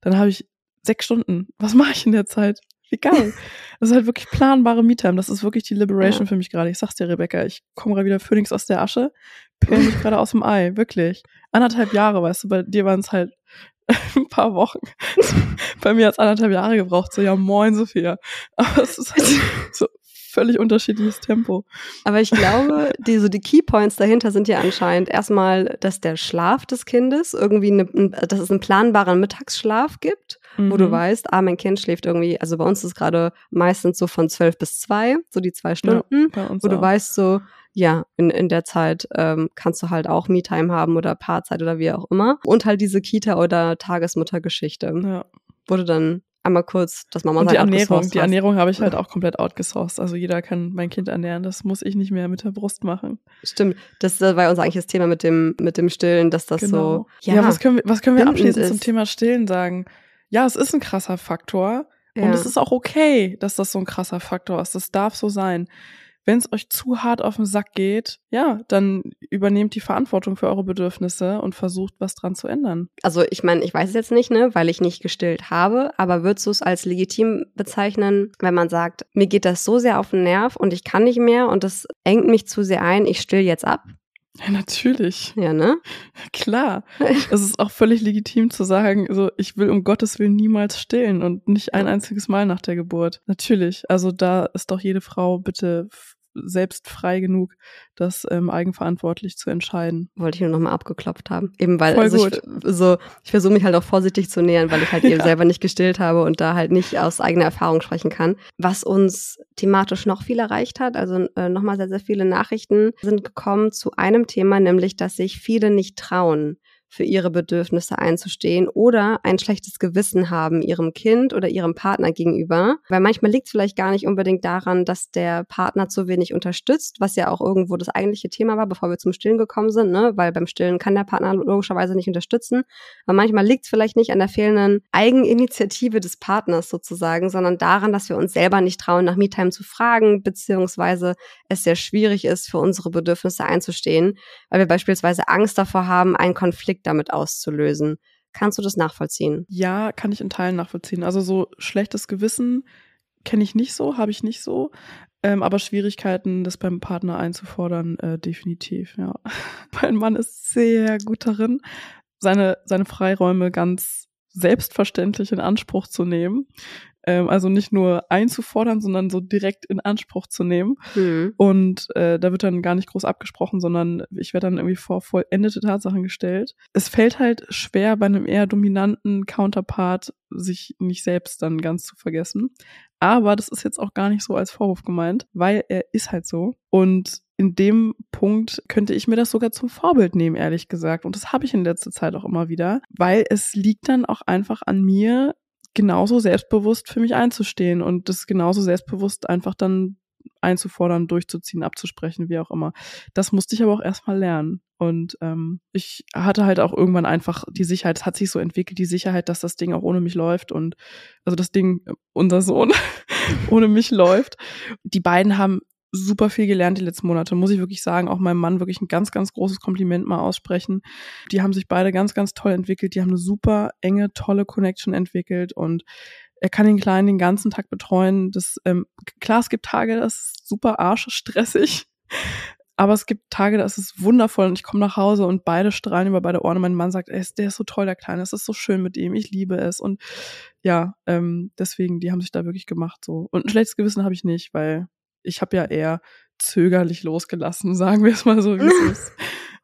dann habe ich sechs Stunden. Was mache ich in der Zeit? Wie geil. Das ist halt wirklich planbare Me-Time. Das ist wirklich die Liberation ja. für mich gerade. Ich sag's dir, Rebecca, ich komme gerade wieder Phoenix aus der Asche, pille mich gerade aus dem Ei. Wirklich. Anderthalb Jahre, weißt du, bei dir waren es halt ein paar Wochen. bei mir hat es anderthalb Jahre gebraucht. So, ja, moin, Sophia. Aber es ist halt so völlig unterschiedliches Tempo. Aber ich glaube, die, so die Keypoints dahinter sind ja anscheinend erstmal, dass der Schlaf des Kindes irgendwie, eine, dass es einen planbaren Mittagsschlaf gibt, mhm. wo du mhm. weißt, ah, mein Kind schläft irgendwie, also bei uns ist es gerade meistens so von zwölf bis zwei, so die zwei Stunden, ja, wo du weißt so, ja, in, in der Zeit ähm, kannst du halt auch Me-Time haben oder Paarzeit oder wie auch immer. Und halt diese Kita- oder Tagesmuttergeschichte. Ja. Wurde dann einmal kurz, dass Mama Und die Ernährung, die Ernährung habe ich halt auch komplett outgesourced. Also jeder kann mein Kind ernähren, das muss ich nicht mehr mit der Brust machen. Stimmt, das war unser eigentliches Thema mit dem mit dem Stillen, dass das genau. so ja, ja was können wir was können wir abschließend ist. zum Thema Stillen sagen? Ja, es ist ein krasser Faktor. Ja. Und es ist auch okay, dass das so ein krasser Faktor ist. Das darf so sein. Wenn es euch zu hart auf den Sack geht, ja, dann übernehmt die Verantwortung für eure Bedürfnisse und versucht, was dran zu ändern. also ich meine, ich weiß es jetzt nicht, ne, weil ich nicht gestillt habe, aber würdest du es als legitim bezeichnen, wenn man sagt, mir geht das so sehr auf den Nerv und ich kann nicht mehr und das engt mich zu sehr ein, ich still jetzt ab? Ja, natürlich. Ja, ne? Klar. es ist auch völlig legitim zu sagen, so, ich will um Gottes Willen niemals stillen und nicht ein einziges Mal nach der Geburt. Natürlich. Also da ist doch jede Frau bitte selbst frei genug, das ähm, eigenverantwortlich zu entscheiden. Wollte ich nur nochmal abgeklopft haben. Eben weil, Voll also ich, so, ich versuche mich halt auch vorsichtig zu nähern, weil ich halt eben Ja. selber nicht gestillt habe und da halt nicht aus eigener Erfahrung sprechen kann. Was uns thematisch noch viel erreicht hat, also äh, nochmal sehr, sehr viele Nachrichten sind gekommen zu einem Thema, nämlich, dass sich viele nicht trauen, für ihre Bedürfnisse einzustehen oder ein schlechtes Gewissen haben ihrem Kind oder ihrem Partner gegenüber. Weil manchmal liegt es vielleicht gar nicht unbedingt daran, dass der Partner zu wenig unterstützt, was ja auch irgendwo das eigentliche Thema war, bevor wir zum Stillen gekommen sind, ne? weil beim Stillen kann der Partner logischerweise nicht unterstützen. Aber manchmal liegt es vielleicht nicht an der fehlenden Eigeninitiative des Partners sozusagen, sondern daran, dass wir uns selber nicht trauen, nach Me-Time zu fragen, beziehungsweise es sehr schwierig ist, für unsere Bedürfnisse einzustehen, weil wir beispielsweise Angst davor haben, einen Konflikt damit auszulösen. Kannst du das nachvollziehen? Ja, kann ich in Teilen nachvollziehen. Also so schlechtes Gewissen kenne ich nicht so, habe ich nicht so. Ähm, aber Schwierigkeiten, das beim Partner einzufordern, äh, definitiv, ja. Mein Mann ist sehr gut darin, seine, seine Freiräume ganz selbstverständlich in Anspruch zu nehmen. Ähm, also nicht nur einzufordern, sondern so direkt in Anspruch zu nehmen. Hm. Und äh, da wird dann gar nicht groß abgesprochen, sondern ich werde dann irgendwie vor vollendete Tatsachen gestellt. Es fällt halt schwer, bei einem eher dominanten Counterpart sich nicht selbst dann ganz zu vergessen. Aber das ist jetzt auch gar nicht so als Vorwurf gemeint, weil er ist halt so. Und in dem Punkt könnte ich mir das sogar zum Vorbild nehmen, ehrlich gesagt. Und das habe ich in letzter Zeit auch immer wieder, weil es liegt dann auch einfach an mir, genauso selbstbewusst für mich einzustehen und das genauso selbstbewusst einfach dann einzufordern, durchzuziehen, abzusprechen, wie auch immer. Das musste ich aber auch erstmal lernen. Und ähm, ich hatte halt auch irgendwann einfach die Sicherheit, es hat sich so entwickelt, die Sicherheit, dass das Ding auch ohne mich läuft und also das Ding, äh, unser Sohn, ohne mich läuft. Die beiden haben super viel gelernt die letzten Monate, muss ich wirklich sagen. Auch meinem Mann wirklich ein ganz, ganz großes Kompliment mal aussprechen. Die haben sich beide ganz, ganz toll entwickelt. Die haben eine super enge, tolle Connection entwickelt und er kann den Kleinen den ganzen Tag betreuen. Das, ähm, klar, es gibt Tage, das ist super arschstressig. Aber es gibt Tage, da ist es wundervoll und ich komme nach Hause und beide strahlen über beide Ohren und mein Mann sagt, ey, der ist so toll, der Kleine, es ist so schön mit ihm, ich liebe es und ja, ähm, deswegen, die haben sich da wirklich gemacht so. Und ein schlechtes Gewissen habe ich nicht, weil ich habe ja eher zögerlich losgelassen, sagen wir es mal so, wie es ist.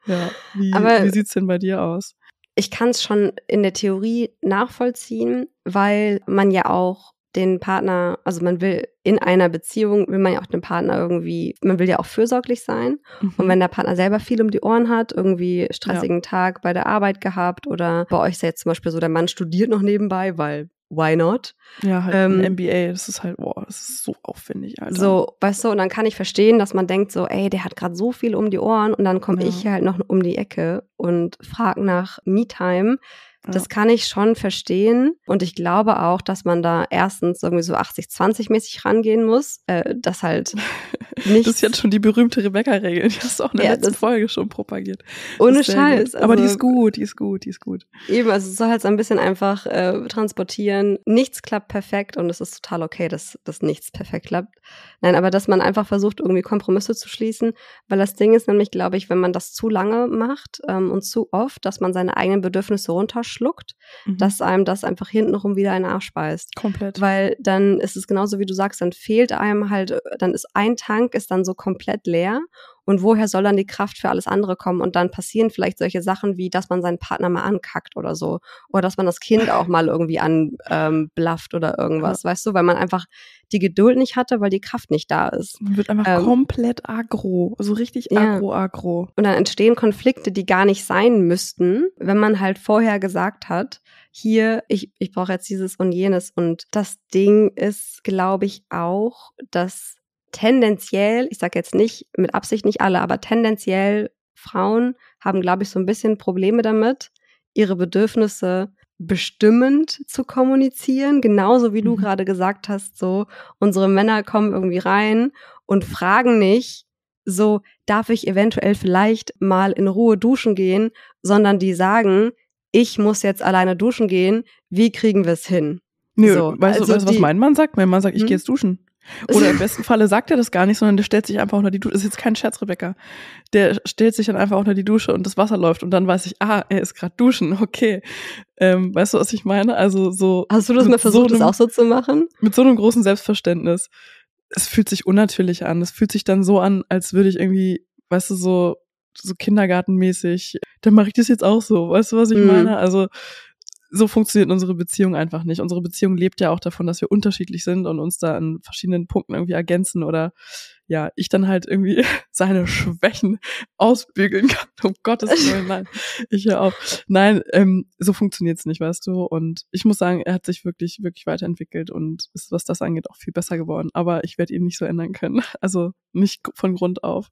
Ja, wie, Aber- wie sieht's denn bei dir aus? Ich kann es schon in der Theorie nachvollziehen, weil man ja auch den Partner, also man will in einer Beziehung, will man ja auch den Partner irgendwie, man will ja auch fürsorglich sein. Und wenn der Partner selber viel um die Ohren hat, irgendwie stressigen Tag bei der Arbeit gehabt oder bei euch ist ja jetzt zum Beispiel so, der Mann studiert noch nebenbei, weil why not? ja, halt ähm, ein MBA, das ist halt, boah, das ist so aufwendig, Alter. So, weißt du, und dann kann ich verstehen, dass man denkt so, ey, der hat gerade so viel um die Ohren und dann komme Ja. ich halt noch um die Ecke und frag nach Me-Time. Das kann ich schon verstehen. Und ich glaube auch, dass man da erstens irgendwie so 80-20 mäßig rangehen muss. Äh, dass halt nicht Das ist jetzt schon die berühmte Rebecca-Regel. Die hast du auch in der Ja, letzten das- Folge schon propagiert. ohne Das Scheiß. Gut. Aber die Also ist gut, die ist gut, die ist gut. Eben, also es soll halt so ein bisschen einfach äh, transportieren. Nichts klappt perfekt und es ist total okay, dass, dass nichts perfekt klappt. Nein, aber dass man einfach versucht, irgendwie Kompromisse zu schließen, weil das Ding ist nämlich, glaube ich, wenn man das zu lange macht ähm, und zu oft, dass man seine eigenen Bedürfnisse runterschluckt, Mhm. dass einem das einfach hintenrum wieder einen Arsch beißt. komplett. Weil dann ist es genauso wie du sagst, dann fehlt einem halt, äh, dann ist ein Tank ist dann so komplett leer. Und woher soll dann die Kraft für alles andere kommen? Und dann passieren vielleicht solche Sachen wie, dass man seinen Partner mal ankackt oder so. Oder dass man das Kind auch mal irgendwie anblafft ähm, oder irgendwas, weißt du? Weil man einfach die Geduld nicht hatte, weil die Kraft nicht da ist. Man wird einfach Ähm, komplett agro. So richtig Ja. agro, agro. Und dann entstehen Konflikte, die gar nicht sein müssten, wenn man halt vorher gesagt hat, hier, ich, ich brauche jetzt dieses und jenes. Und das Ding ist, glaube ich, auch, dass tendenziell, ich sage jetzt nicht mit Absicht nicht alle, aber tendenziell Frauen haben, glaube ich, so ein bisschen Probleme damit, ihre Bedürfnisse bestimmend zu kommunizieren, genauso wie du Mhm. gerade gesagt hast, so unsere Männer kommen irgendwie rein und fragen nicht, so darf ich eventuell vielleicht mal in Ruhe duschen gehen, sondern die sagen, ich muss jetzt alleine duschen gehen, wie kriegen wir es hin? Nee, So, weißt, also du, weißt du, was mein Mann sagt? Mein Mann sagt, ich Hm? gehe jetzt duschen. Oder im besten Falle sagt er das gar nicht, sondern der stellt sich einfach unter die Dusche. Das ist jetzt kein Scherz, Rebecca. Der stellt sich dann einfach unter die Dusche und das Wasser läuft und dann weiß ich, ah, er ist gerade duschen, okay. Ähm, weißt du, was ich meine? Also so Hast du das mal versucht, so das einem- auch so zu machen? mit so einem großen Selbstverständnis. Es fühlt sich unnatürlich an. Es fühlt sich dann so an, als würde ich irgendwie, weißt du, so so kindergartenmäßig. Dann mache ich das jetzt auch so. Weißt du, was ich Mhm. meine? Also so funktioniert unsere Beziehung einfach nicht. Unsere Beziehung lebt ja auch davon, dass wir unterschiedlich sind und uns da an verschiedenen Punkten irgendwie ergänzen oder ja, ich dann halt irgendwie seine Schwächen ausbügeln kann. Um Gottes Willen, nein. Ich höre auf. Nein, ähm, so funktioniert's nicht, weißt du. Und ich muss sagen, er hat sich wirklich, wirklich weiterentwickelt und ist, was das angeht, auch viel besser geworden. Aber ich werde ihn nicht so ändern können. Also nicht von Grund auf.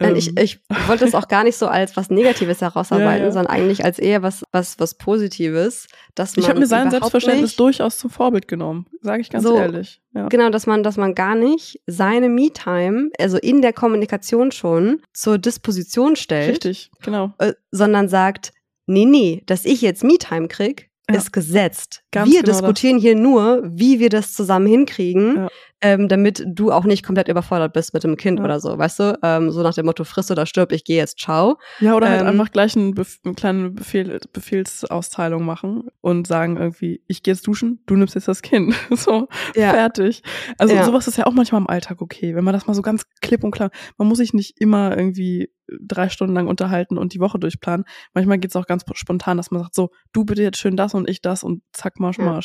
Nein, ich, Ähm, ich wollte es auch gar nicht so als was Negatives herausarbeiten, Ja, ja. sondern eigentlich als eher was, was, was Positives, dass man ich habe mir sein Selbstverständnis durchaus zum Vorbild genommen, sage ich ganz So, ehrlich. Ja. Genau, dass man, dass man gar nicht seine Me-Time, also in der Kommunikation schon, zur Disposition stellt, Richtig, genau. äh, sondern sagt, nee, nee, dass ich jetzt Me-Time krieg, Ja. ist gesetzt. Ganz wir genau diskutieren hier nur, wie wir das zusammen hinkriegen, Ja. Ähm, damit du auch nicht komplett überfordert bist mit dem Kind Ja. oder so, weißt du? Ähm, so nach dem Motto, friss oder stirb, ich gehe jetzt, ciao. Ja, oder halt Ähm, einfach gleich einen, Bef einen kleinen Befehl, Befehlsausteilung machen und sagen irgendwie, ich gehe jetzt duschen, du nimmst jetzt das Kind. So, fertig. Also Ja. sowas ist ja auch manchmal im Alltag okay, wenn man das mal so ganz klipp und klar, man muss sich nicht immer irgendwie drei Stunden lang unterhalten und die Woche durchplanen. Manchmal geht's auch ganz spontan, dass man sagt, so, du bitte jetzt schön das und ich das und zack, Marsch, Ja.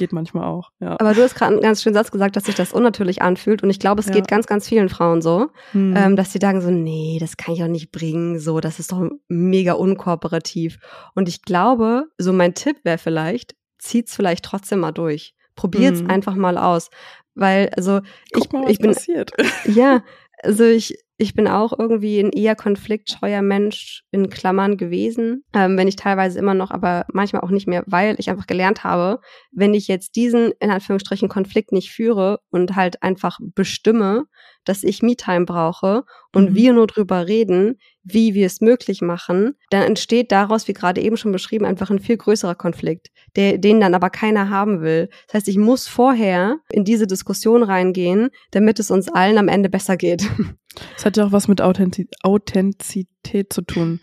Geht manchmal auch, ja. Aber du hast gerade einen ganz schönen Satz gesagt, dass sich das unnatürlich anfühlt. Und ich glaube, es Ja. geht ganz, ganz vielen Frauen so, Hm. ähm, dass sie sagen so, nee, das kann ich auch nicht bringen, so, das ist doch mega unkooperativ. Und ich glaube, so mein Tipp wäre vielleicht, zieht's vielleicht trotzdem mal durch. Probiert's Mhm. einfach mal aus. Weil, also, Guck ich, mal, ich bin, passiert. ja, also ich, ich bin auch irgendwie ein eher konfliktscheuer Mensch in Klammern gewesen, ähm, wenn ich teilweise immer noch, aber manchmal auch nicht mehr, weil ich einfach gelernt habe, wenn ich jetzt diesen in Anführungsstrichen Konflikt nicht führe und halt einfach bestimme, dass ich Me-Time brauche und Mhm. wir nur drüber reden, wie wir es möglich machen, dann entsteht daraus, wie gerade eben schon beschrieben, einfach ein viel größerer Konflikt, der, den dann aber keiner haben will. Das heißt, ich muss vorher in diese Diskussion reingehen, damit es uns allen am Ende besser geht. Es hat ja auch was mit Authentiz Authentizität zu tun.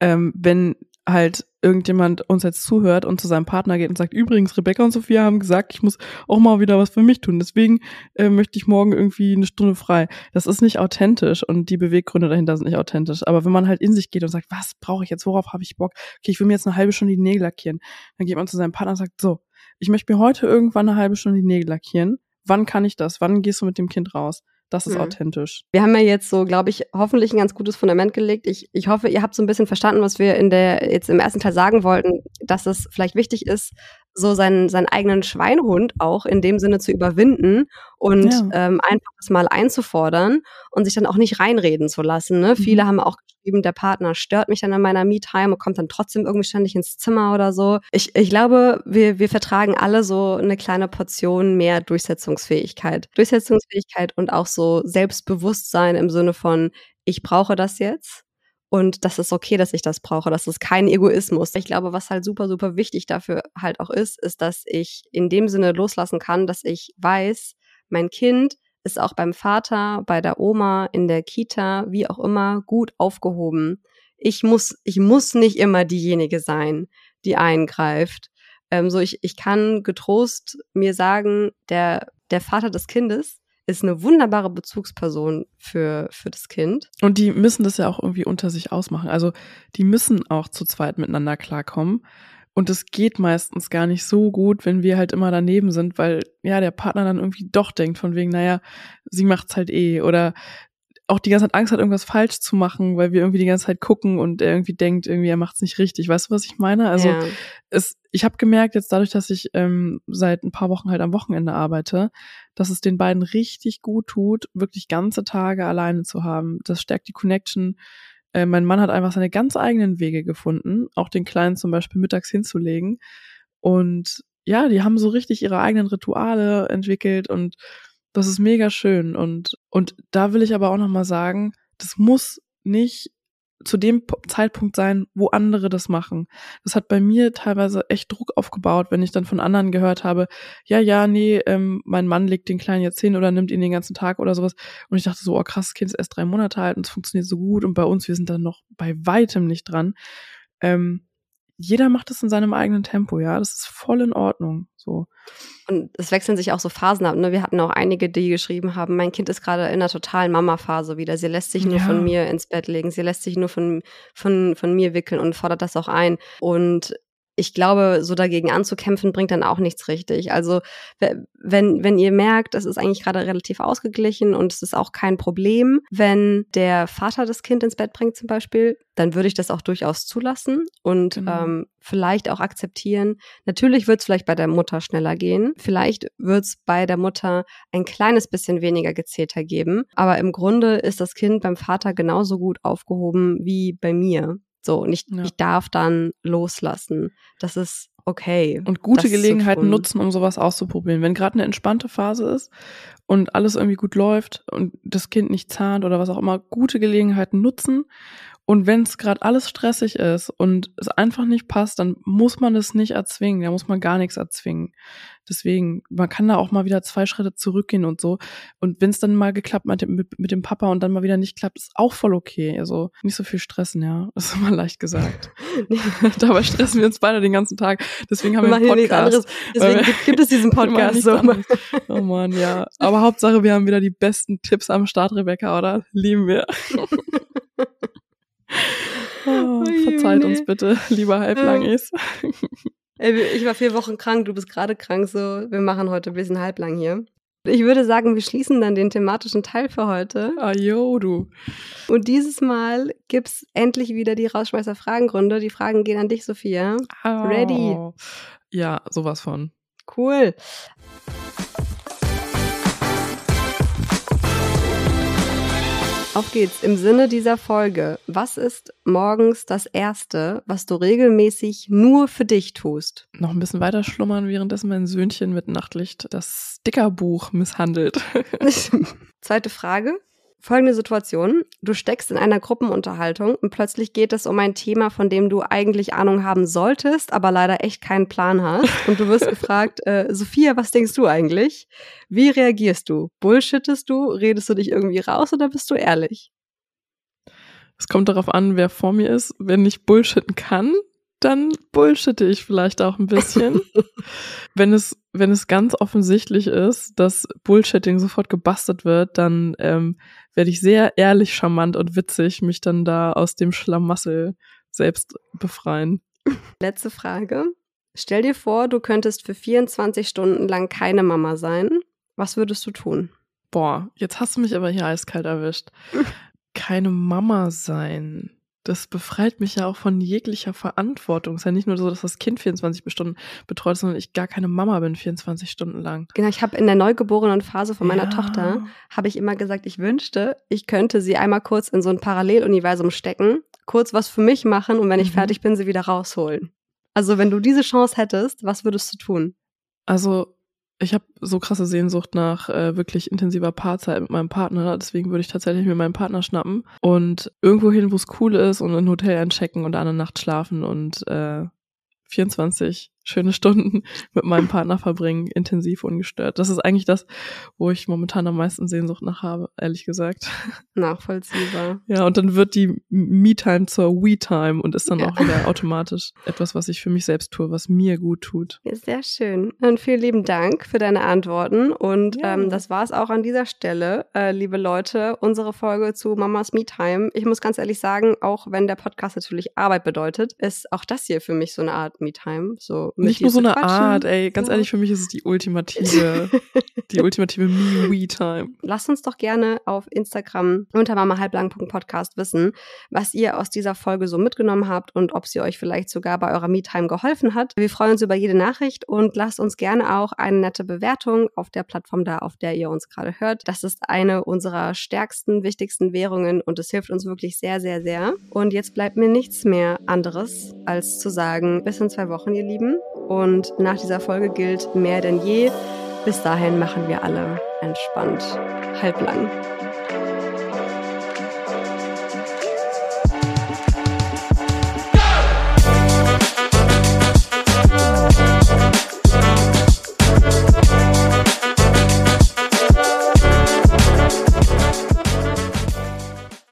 Ähm, wenn halt irgendjemand uns jetzt zuhört und zu seinem Partner geht und sagt, übrigens, Rebecca und Sophia haben gesagt, ich muss auch mal wieder was für mich tun. Deswegen äh, möchte ich morgen irgendwie eine Stunde frei. Das ist nicht authentisch und die Beweggründe dahinter sind nicht authentisch. Aber wenn man halt in sich geht und sagt, was brauche ich jetzt, worauf habe ich Bock? Okay, ich will mir jetzt eine halbe Stunde die Nägel lackieren. Dann geht man zu seinem Partner und sagt, so, ich möchte mir heute irgendwann eine halbe Stunde die Nägel lackieren. Wann kann ich das? Wann gehst du mit dem Kind raus? Das ist Mhm. authentisch. Wir haben ja jetzt so, glaube ich, hoffentlich ein ganz gutes Fundament gelegt. Ich, ich hoffe, ihr habt so ein bisschen verstanden, was wir in der jetzt im ersten Teil sagen wollten, dass es vielleicht wichtig ist, so seinen, seinen eigenen Schweinhund auch in dem Sinne zu überwinden und Ja. ähm, einfach das mal einzufordern und sich dann auch nicht reinreden zu lassen. Ne? Mhm. Viele haben auch geschrieben, der Partner stört mich dann in meiner Me-Time und kommt dann trotzdem irgendwie ständig ins Zimmer oder so. Ich, ich glaube, wir, wir vertragen alle so eine kleine Portion mehr Durchsetzungsfähigkeit. Durchsetzungsfähigkeit und auch so Selbstbewusstsein im Sinne von, ich brauche das jetzt. Und das ist okay, dass ich das brauche. Das ist kein Egoismus. Ich glaube, was halt super, super wichtig dafür halt auch ist, ist, dass ich in dem Sinne loslassen kann, dass ich weiß, mein Kind ist auch beim Vater, bei der Oma, in der Kita, wie auch immer, gut aufgehoben. Ich muss, ich muss nicht immer diejenige sein, die eingreift. Ähm, so ich, ich kann getrost mir sagen, der, der Vater des Kindes ist eine wunderbare Bezugsperson für, für das Kind. Und die müssen das ja auch irgendwie unter sich ausmachen. Also die müssen auch zu zweit miteinander klarkommen. Und es geht meistens gar nicht so gut, wenn wir halt immer daneben sind, weil ja der Partner dann irgendwie doch denkt, von wegen, naja, sie macht's halt eh. Oder auch die ganze Zeit Angst hat, irgendwas falsch zu machen, weil wir irgendwie die ganze Zeit gucken und er irgendwie denkt, irgendwie er macht's nicht richtig. Weißt du, was ich meine? Also ja. es, ich habe gemerkt, jetzt dadurch, dass ich ähm, seit ein paar Wochen halt am Wochenende arbeite, dass es den beiden richtig gut tut, wirklich ganze Tage alleine zu haben. Das stärkt die Connection. Äh, mein Mann hat einfach seine ganz eigenen Wege gefunden, auch den Kleinen zum Beispiel mittags hinzulegen. Und ja, die haben so richtig ihre eigenen Rituale entwickelt und das ist mega schön. Und, und da will ich aber auch nochmal sagen, das muss nicht zu dem Zeitpunkt sein, wo andere das machen. Das hat bei mir teilweise echt Druck aufgebaut, wenn ich dann von anderen gehört habe, ja, ja, nee, ähm, mein Mann legt den Kleinen jetzt hin oder nimmt ihn den ganzen Tag oder sowas. Und ich dachte so, oh krass, das Kind ist erst drei Monate alt und es funktioniert so gut und bei uns, wir sind dann noch bei weitem nicht dran. Ähm, jeder macht es in seinem eigenen Tempo, ja. Das ist voll in Ordnung. So. Und es wechseln sich auch so Phasen ab. Ne? Wir hatten auch einige, die geschrieben haben, mein Kind ist gerade in einer totalen Mama-Phase wieder. Sie lässt sich nur ja. von mir ins Bett legen. Sie lässt sich nur von, von, von mir wickeln und fordert das auch ein. Und ich glaube, so dagegen anzukämpfen, bringt dann auch nichts richtig. Also wenn, wenn ihr merkt, es ist eigentlich gerade relativ ausgeglichen und es ist auch kein Problem, wenn der Vater das Kind ins Bett bringt zum Beispiel, dann würde ich das auch durchaus zulassen und genau. ähm, vielleicht auch akzeptieren. Natürlich wird es vielleicht bei der Mutter schneller gehen. Vielleicht wird es bei der Mutter ein kleines bisschen weniger Gezeter geben. Aber im Grunde ist das Kind beim Vater genauso gut aufgehoben wie bei mir. So, und ich, ja. ich darf dann loslassen. Das ist okay. Und gute Gelegenheiten nutzen, um sowas auszuprobieren. Wenn gerade eine entspannte Phase ist und alles irgendwie gut läuft und das Kind nicht zahnt oder was auch immer, gute Gelegenheiten nutzen und wenn es gerade alles stressig ist und es einfach nicht passt, dann muss man es nicht erzwingen. Da muss man gar nichts erzwingen. Deswegen, man kann da auch mal wieder zwei Schritte zurückgehen und so. Und wenn es dann mal geklappt mit, mit, mit, dem Papa und dann mal wieder nicht klappt, ist auch voll okay. Also nicht so viel stressen, ja. Das ist immer leicht gesagt. Dabei stressen wir uns beide den ganzen Tag. Deswegen haben wir, wir einen Podcast. Deswegen gibt, gibt es diesen Podcast so. Oh man, ja. Aber Hauptsache, wir haben wieder die besten Tipps am Start, Rebecca, oder? Lieben wir. Oh, verzeiht uns bitte, lieber Halblangis. Ey, ich war vier Wochen krank, du bist gerade krank, so wir machen heute ein bisschen halblang hier. Ich würde sagen, wir schließen dann den thematischen Teil für heute. Ah, yo, du. Und dieses Mal gibt's endlich wieder die Rausschmeißer-Fragenrunde. Die Fragen gehen an dich, Sophia. Oh. Ready? Ja, sowas von. Cool. Auf geht's. Im Sinne dieser Folge, was ist morgens das Erste, was du regelmäßig nur für dich tust? Noch ein bisschen weiter schlummern, währenddessen mein Söhnchen mit Nachtlicht das Stickerbuch misshandelt. Zweite Frage. Folgende Situation. Du steckst in einer Gruppenunterhaltung und plötzlich geht es um ein Thema, von dem du eigentlich Ahnung haben solltest, aber leider echt keinen Plan hast. Und du wirst gefragt, äh, Sophia, was denkst du eigentlich? Wie reagierst du? Bullshittest du? Redest du dich irgendwie raus oder bist du ehrlich? Es kommt darauf an, wer vor mir ist. Wenn ich bullshitten kann, dann bullshitte ich vielleicht auch ein bisschen. wenn es, wenn es ganz offensichtlich ist, dass Bullshitting sofort gebastelt wird, dann ähm, werde ich sehr ehrlich, charmant und witzig mich dann da aus dem Schlamassel selbst befreien. Letzte Frage. Stell dir vor, du könntest für 24 Stunden lang keine Mama sein. Was würdest du tun? Boah, jetzt hast du mich aber hier eiskalt erwischt. keine Mama sein das befreit mich ja auch von jeglicher Verantwortung. Es ist ja nicht nur so, dass das Kind 24 Stunden betreut, sondern ich gar keine Mama bin 24 Stunden lang. Genau, ich habe in der neugeborenen Phase von meiner ja. Tochter, habe ich immer gesagt, ich wünschte, ich könnte sie einmal kurz in so ein Paralleluniversum stecken, kurz was für mich machen und wenn ich mhm. fertig bin, sie wieder rausholen. Also wenn du diese Chance hättest, was würdest du tun? Also ich habe so krasse Sehnsucht nach äh, wirklich intensiver Paarzeit mit meinem Partner. Deswegen würde ich tatsächlich mir meinen Partner schnappen und irgendwo hin, wo es cool ist und ein Hotel einchecken und eine Nacht schlafen und äh, 24 schöne Stunden mit meinem Partner verbringen, intensiv ungestört. Das ist eigentlich das, wo ich momentan am meisten Sehnsucht nach habe, ehrlich gesagt. Nachvollziehbar. Ja, und dann wird die Me-Time zur We-Time und ist dann ja. auch wieder automatisch etwas, was ich für mich selbst tue, was mir gut tut. Ja, sehr schön. Und vielen lieben Dank für deine Antworten. Und ja. ähm, das war es auch an dieser Stelle, äh, liebe Leute, unsere Folge zu Mamas Me-Time. Ich muss ganz ehrlich sagen, auch wenn der Podcast natürlich Arbeit bedeutet, ist auch das hier für mich so eine Art Me-Time. So so Nicht nur so eine quatschen. Art, ey. Ganz So. ehrlich, für mich ist es die ultimative, die ultimative Me-We-Time. Lasst uns doch gerne auf Instagram unter mamahalblang.podcast wissen, was ihr aus dieser Folge so mitgenommen habt und ob sie euch vielleicht sogar bei eurer Me-Time geholfen hat. Wir freuen uns über jede Nachricht und lasst uns gerne auch eine nette Bewertung auf der Plattform da, auf der ihr uns gerade hört. Das ist eine unserer stärksten, wichtigsten Währungen und es hilft uns wirklich sehr, sehr, sehr. Und jetzt bleibt mir nichts mehr anderes, als zu sagen, bis in zwei Wochen, ihr Lieben. Und nach dieser Folge gilt mehr denn je, bis dahin machen wir alle entspannt halblang.